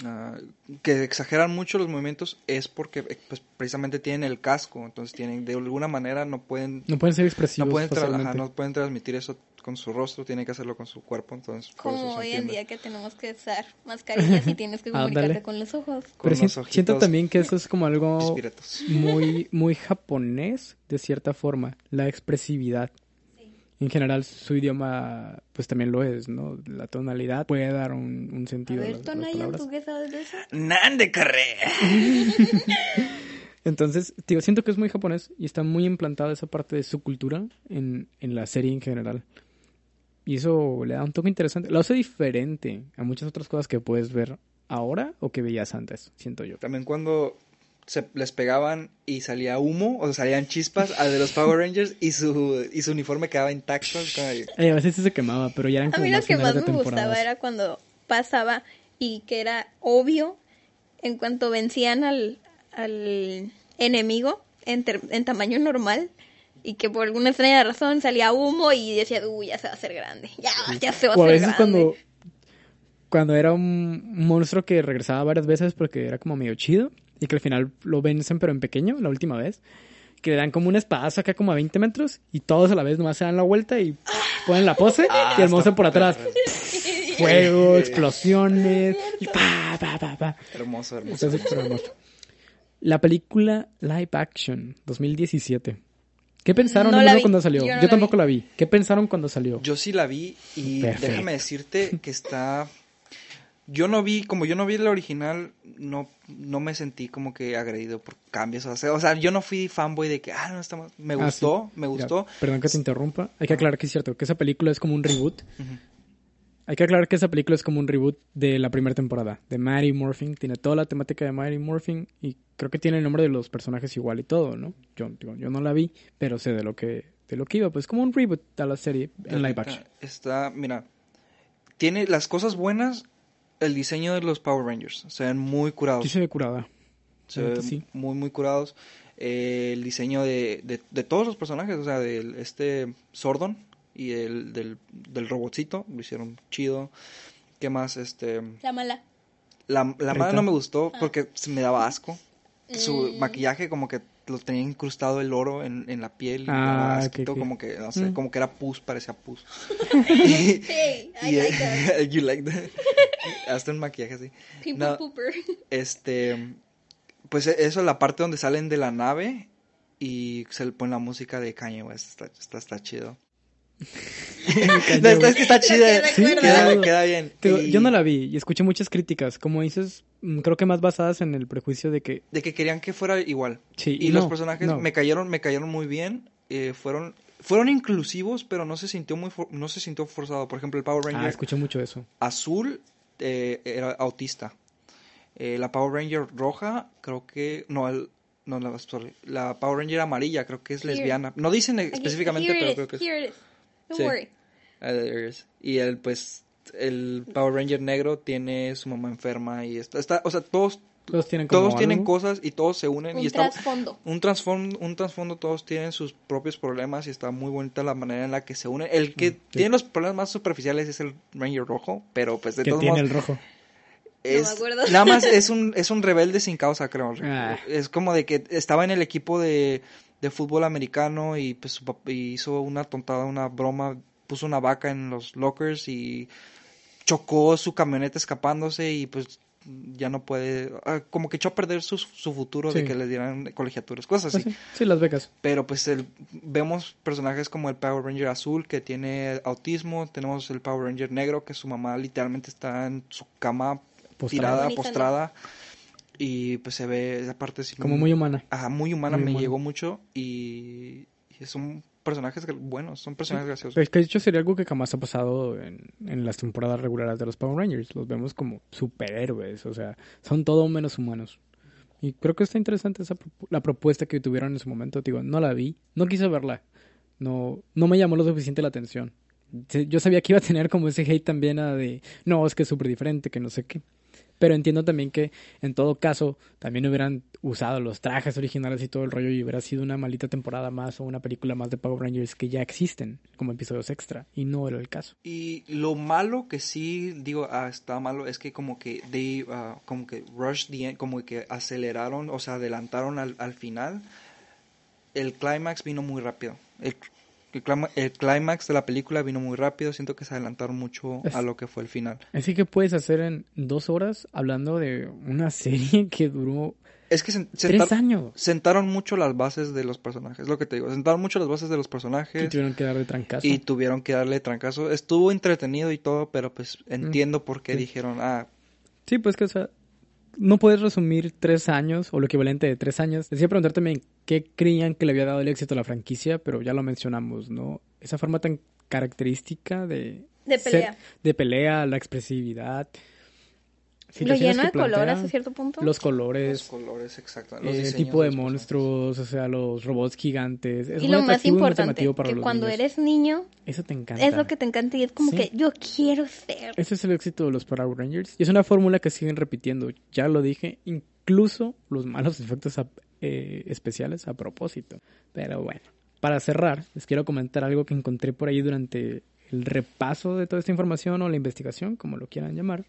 ah, que exageran mucho los movimientos es porque eh, pues, precisamente tienen el casco. Entonces tienen, de alguna manera no pueden... No pueden ser expresivos No pueden, tra- ajá, fácilmente. no pueden transmitir eso con su rostro, tienen que hacerlo con su cuerpo, entonces Como hoy en día que tenemos que usar mascarillas y tienes que comunicarte con los ojos. Con Pero los siento también que eso es como algo muy, muy japonés, de cierta forma, la expresividad. En general, su idioma, pues también lo es, ¿no? La tonalidad puede dar un, un sentido a ver, las, a las Tonayan, palabras. ¿tú qué sabes de eso? Entonces, digo, siento que es muy japonés y está muy implantada esa parte de su cultura en, en la serie en general. Y eso le da un toque interesante. Lo hace diferente a muchas otras cosas que puedes ver ahora o que veías antes, siento yo. También cuando se les pegaban y salía humo, o sea, salían chispas al de los Power Rangers y su, y su uniforme quedaba intacto. Eh, a veces se quemaba, pero ya eran A como mí lo que más me gustaba era cuando pasaba y que era obvio en cuanto vencían al, al enemigo en, ter- en tamaño normal y que por alguna extraña razón salía humo y decía, uy, ya se va a hacer grande, ya, ya se va a O a hacer veces grande. cuando cuando era un monstruo que regresaba varias veces porque era como medio chido y que al final lo vencen pero en pequeño la última vez. Que le dan como un espadazo acá como a 20 metros y todos a la vez nomás se dan la vuelta y ponen la pose Ah, y el está monstruo por atrás. Fuego, explosiones y pa, pa, pa, pa. Hermoso, hermoso. La película Live Action 2017. ¿Qué pensaron No la cuando salió? Yo Yo, no la tampoco vi. la vi. ¿Qué pensaron cuando salió? Yo sí la vi y déjame decirte que está... Yo no vi, como yo no vi la original, no, no me sentí como que agredido por cambios. O sea, o sea, yo no fui fanboy de que, ah, no está mal. Me Ah, gustó, sí. me gustó. perdón que te interrumpa. Hay que aclarar que es cierto, que esa película es como un reboot. Hay que aclarar que esa película es como un reboot de la primera temporada, de Mary Morphin. Tiene toda la temática de Mary Morphin y creo que tiene el nombre de los personajes igual y todo, ¿no? Yo, digo, yo no la vi, pero sé de lo que de lo que iba, pues como un reboot a la serie en live action. Está, mira, tiene las cosas buenas, el diseño de los Power Rangers. Se ven muy curados. Sí se ve curada. se ven sí. muy, muy curados. Eh, el diseño de, de, de todos los personajes, o sea, del este Sordon y el del, del robotcito, lo hicieron chido. ¿Qué más? Este, La mala. la la madre no me gustó porque se me daba asco. Su Mm. maquillaje como que lo tenía incrustado el oro en, en la piel y Ah, daba ok, asquito, ok. como que, no sé, Mm. como que era pus, parecía pus. y, Hey, I y, like that. you like that. Hasta un maquillaje así. Pimple No. pooper. Este, pues eso, la parte donde salen de la nave y se le pone la música de Kanye West, está, está, está chido. no, está, es que está chida, Sí, queda, bien. Digo, Y Yo no la vi y escuché muchas críticas, como dices, mm, creo que más basadas en el prejuicio de que De que querían que fuera igual. sí Y no, los personajes no. me cayeron, me cayeron muy bien, eh, fueron... Fueron inclusivos, pero no se sintió muy for- no se sintió forzado. Por ejemplo, el Power Ranger Ah, escuché mucho eso. azul eh, era autista. Eh, la Power Ranger roja, creo que. No, el, no la, sorry, la Power Ranger amarilla, creo que es Here. lesbiana. No dicen Aquí, específicamente, pero is, creo que es. Here it is. Don't Sí. worry. Ah, there is. Y el, pues, el Power Ranger negro tiene su mamá enferma y está. está o sea, todos, Todos tienen como todos tienen algo. cosas y todos se unen. Un y está, trasfondo. un trasfondo, un trasfondo, todos tienen sus propios problemas y está muy bonita la manera en la que se unen. El que Mm, sí. tiene los problemas más superficiales es el Ranger rojo, pero pues de que todos tiene modos el rojo. es. Nada más es un, es un rebelde sin causa, creo. Ah. Es como de que estaba en el equipo de, de fútbol americano y pues su hizo una tontada, una broma, puso una vaca en los lockers y chocó su camioneta escapándose y pues ya no puede, ah, como que echó a perder su, su futuro de que le dieran colegiaturas, cosas así. sí, sí, las becas. Pero pues el, vemos personajes como el Power Ranger azul que tiene autismo, tenemos el Power Ranger negro que su mamá literalmente está en su cama Postrada. tirada, postrada y pues se ve esa parte así Como muy humana. ajá, muy humana, muy me humana. llegó mucho y, y son personajes buenos, son personajes graciosos. Pues que de hecho sería algo que jamás ha pasado en, en las temporadas regulares de los Power Rangers. Los vemos como superhéroes, o sea, son todo menos humanos. Y creo que está interesante esa la propuesta que tuvieron en su momento. Digo, no la vi, no quise verla. No, no me llamó lo suficiente la atención. Yo sabía que iba a tener como ese hate también a de, no, es que es súper diferente, que no sé qué. Pero entiendo también que en todo caso también hubieran usado los trajes originales y todo el rollo y hubiera sido una maldita temporada más o una película más de Power Rangers que ya existen como episodios extra y no era el caso. Y lo malo que sí digo, ah, está malo es que como que they, ah, como que rush the end, como que aceleraron, o sea, adelantaron al, al final. El clímax vino muy rápido. El, clímax de la película vino muy rápido. Siento que se adelantaron mucho a lo que fue el final. Así que puedes hacer en dos horas hablando de una serie que duró Es que sen- tres años sentaron mucho las bases de los personajes. Es lo que te digo. Sentaron mucho las bases de los y personajes. tuvieron que dar de trancazo. Y tuvieron que darle trancazo. Estuvo entretenido y todo, pero pues entiendo por qué Mm, sí. dijeron, ah, Sí, pues que, o sea, no puedes resumir tres años o lo equivalente de tres años. Decía preguntar también qué creían que le había dado el éxito a la franquicia, pero ya lo mencionamos, ¿no? Esa forma tan característica de... De ser- pelea. de pelea, la expresividad. Lo que de colores plantea, hasta cierto punto. Los los colores, colores, exacto. Los el diseños tipo de monstruos, o sea, los robots gigantes. Es y lo más importante, para que cuando niños. eres niño, Eso te encanta. es lo que te encanta y es como Sí. que yo quiero ser. Ese es el éxito de los Power Rangers. Y es una fórmula que siguen repitiendo. Ya lo dije, incluso los malos efectos a- eh, especiales a propósito. Pero bueno, para cerrar, les quiero comentar algo que encontré por ahí durante el repaso de toda esta información o la investigación, como lo quieran llamar.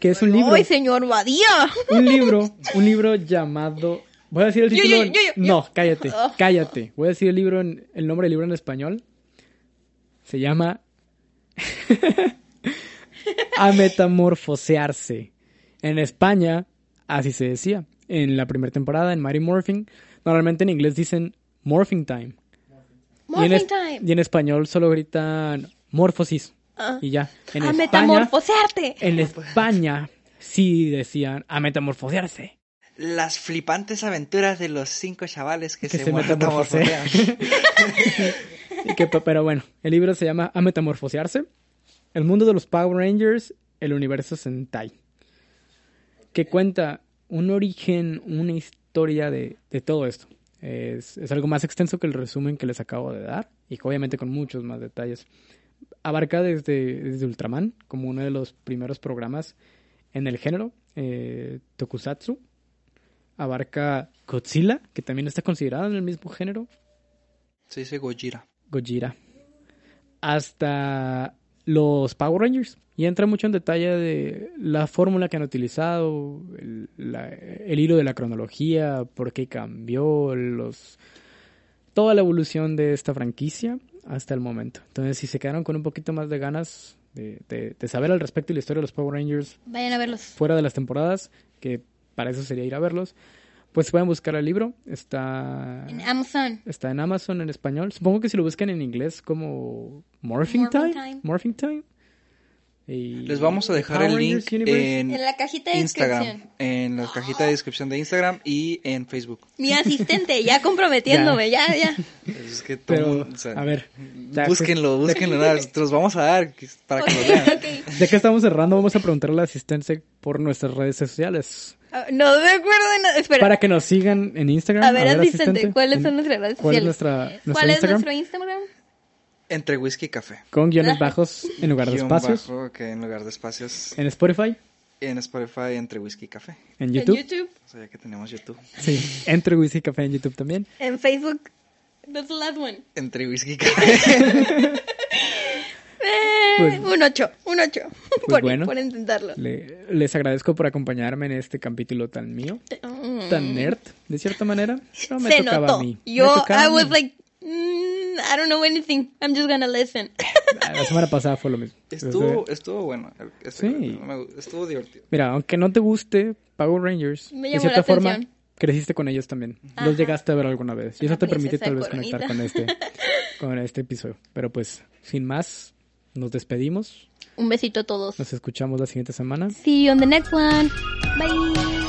Que es un libro, ¡Ay, señor Badía! un libro, un libro llamado... Voy a decir el título... yo, en- yo, yo, yo. No, cállate, Oh. cállate. Voy a decir el libro, en, el nombre del libro en español. Se llama... A metamorfosearse. En España, así se decía. En la primera temporada, en Mighty Morphing, normalmente en inglés dicen Morphing Time. y, en Morphing time. y en español solo gritan Morfosis. Ah. Y ya. En ¡A España, metamorfosearte! en España sí decían a metamorfosearse. Las flipantes aventuras de los cinco chavales que, Que se, se metamorfosean. Y que, pero bueno, el libro se llama A Metamorfosearse. El mundo de los Power Rangers, el universo Sentai. Que cuenta un origen, una historia de, de todo esto. Es, es algo más extenso que el resumen que les acabo de dar. Y que obviamente con muchos más detalles. Abarca desde, desde Ultraman, como uno de los primeros programas en el género, eh, Tokusatsu. Abarca Godzilla, que también está considerado en el mismo género. Se dice Gojira. Gojira. Hasta los Power Rangers. Y entra mucho en detalle de la fórmula que han utilizado, el, la- el hilo de la cronología, por qué cambió, los toda la evolución de esta franquicia hasta el momento. Entonces, si se quedaron con un poquito más de ganas de, de- de saber al respecto de la historia de los Power Rangers Vayan a verlos. fuera de las temporadas, que para eso sería ir a verlos, pues pueden buscar el libro. Está En Amazon. Está en Amazon en español. Supongo que si lo buscan en inglés como Morphing, Morphing Time. Time. Morphing Time. Y- Les vamos a dejar Power el link en En la cajita de Instagram, descripción. en la cajita de descripción de Instagram y en Facebook. Mi asistente, ya comprometiéndome, ya, ya. Es que todo Pero, mundo- o sea, a ver, ya, búsquenlo, búsquenlo, nada, te los vamos a dar para que lo lean. Ok. Ya que estamos cerrando, vamos a preguntarle a la asistente por nuestras redes sociales. Ah, No me acuerdo de nada. Espera. Para que nos sigan en Instagram. A ver, asistente, ¿cuáles son nuestras redes ¿Cuál es sociales? nuestra, nuestro ¿Cuál es Instagram? nuestro Instagram? Entre whisky y café. Con guiones bajos en lugar de Guión espacios. bajo, que en lugar de espacios. En Spotify. En Spotify, entre whisky y café. En YouTube. En YouTube. O sea, ya que tenemos YouTube. Sí, entre Whisky y Café en YouTube también. En Facebook. That's the last one. Entre whisky y café. Eh, Pues- un 8, un 8. por, bueno. por intentarlo. Le- les agradezco por acompañarme en este capítulo tan mío, tan nerd, de cierta manera. Pero me Mm. Se tocaba notó. a mí. Me Yo, tocaba I a mí. was like, mm, I don't know anything. I'm just gonna listen. La semana pasada fue lo mismo. Estuvo, estuvo bueno. este Sí. estuvo divertido. Mira, aunque no te guste Power Rangers, Me de cierta la forma atención. creciste con ellos también. Ajá. Los llegaste a ver alguna vez. Y eso La te permite tal vez coronita. conectar con este, con este episodio. Pero pues, sin más, nos despedimos. Un besito a todos. Nos escuchamos la siguiente semana. See you on the next one. Bye.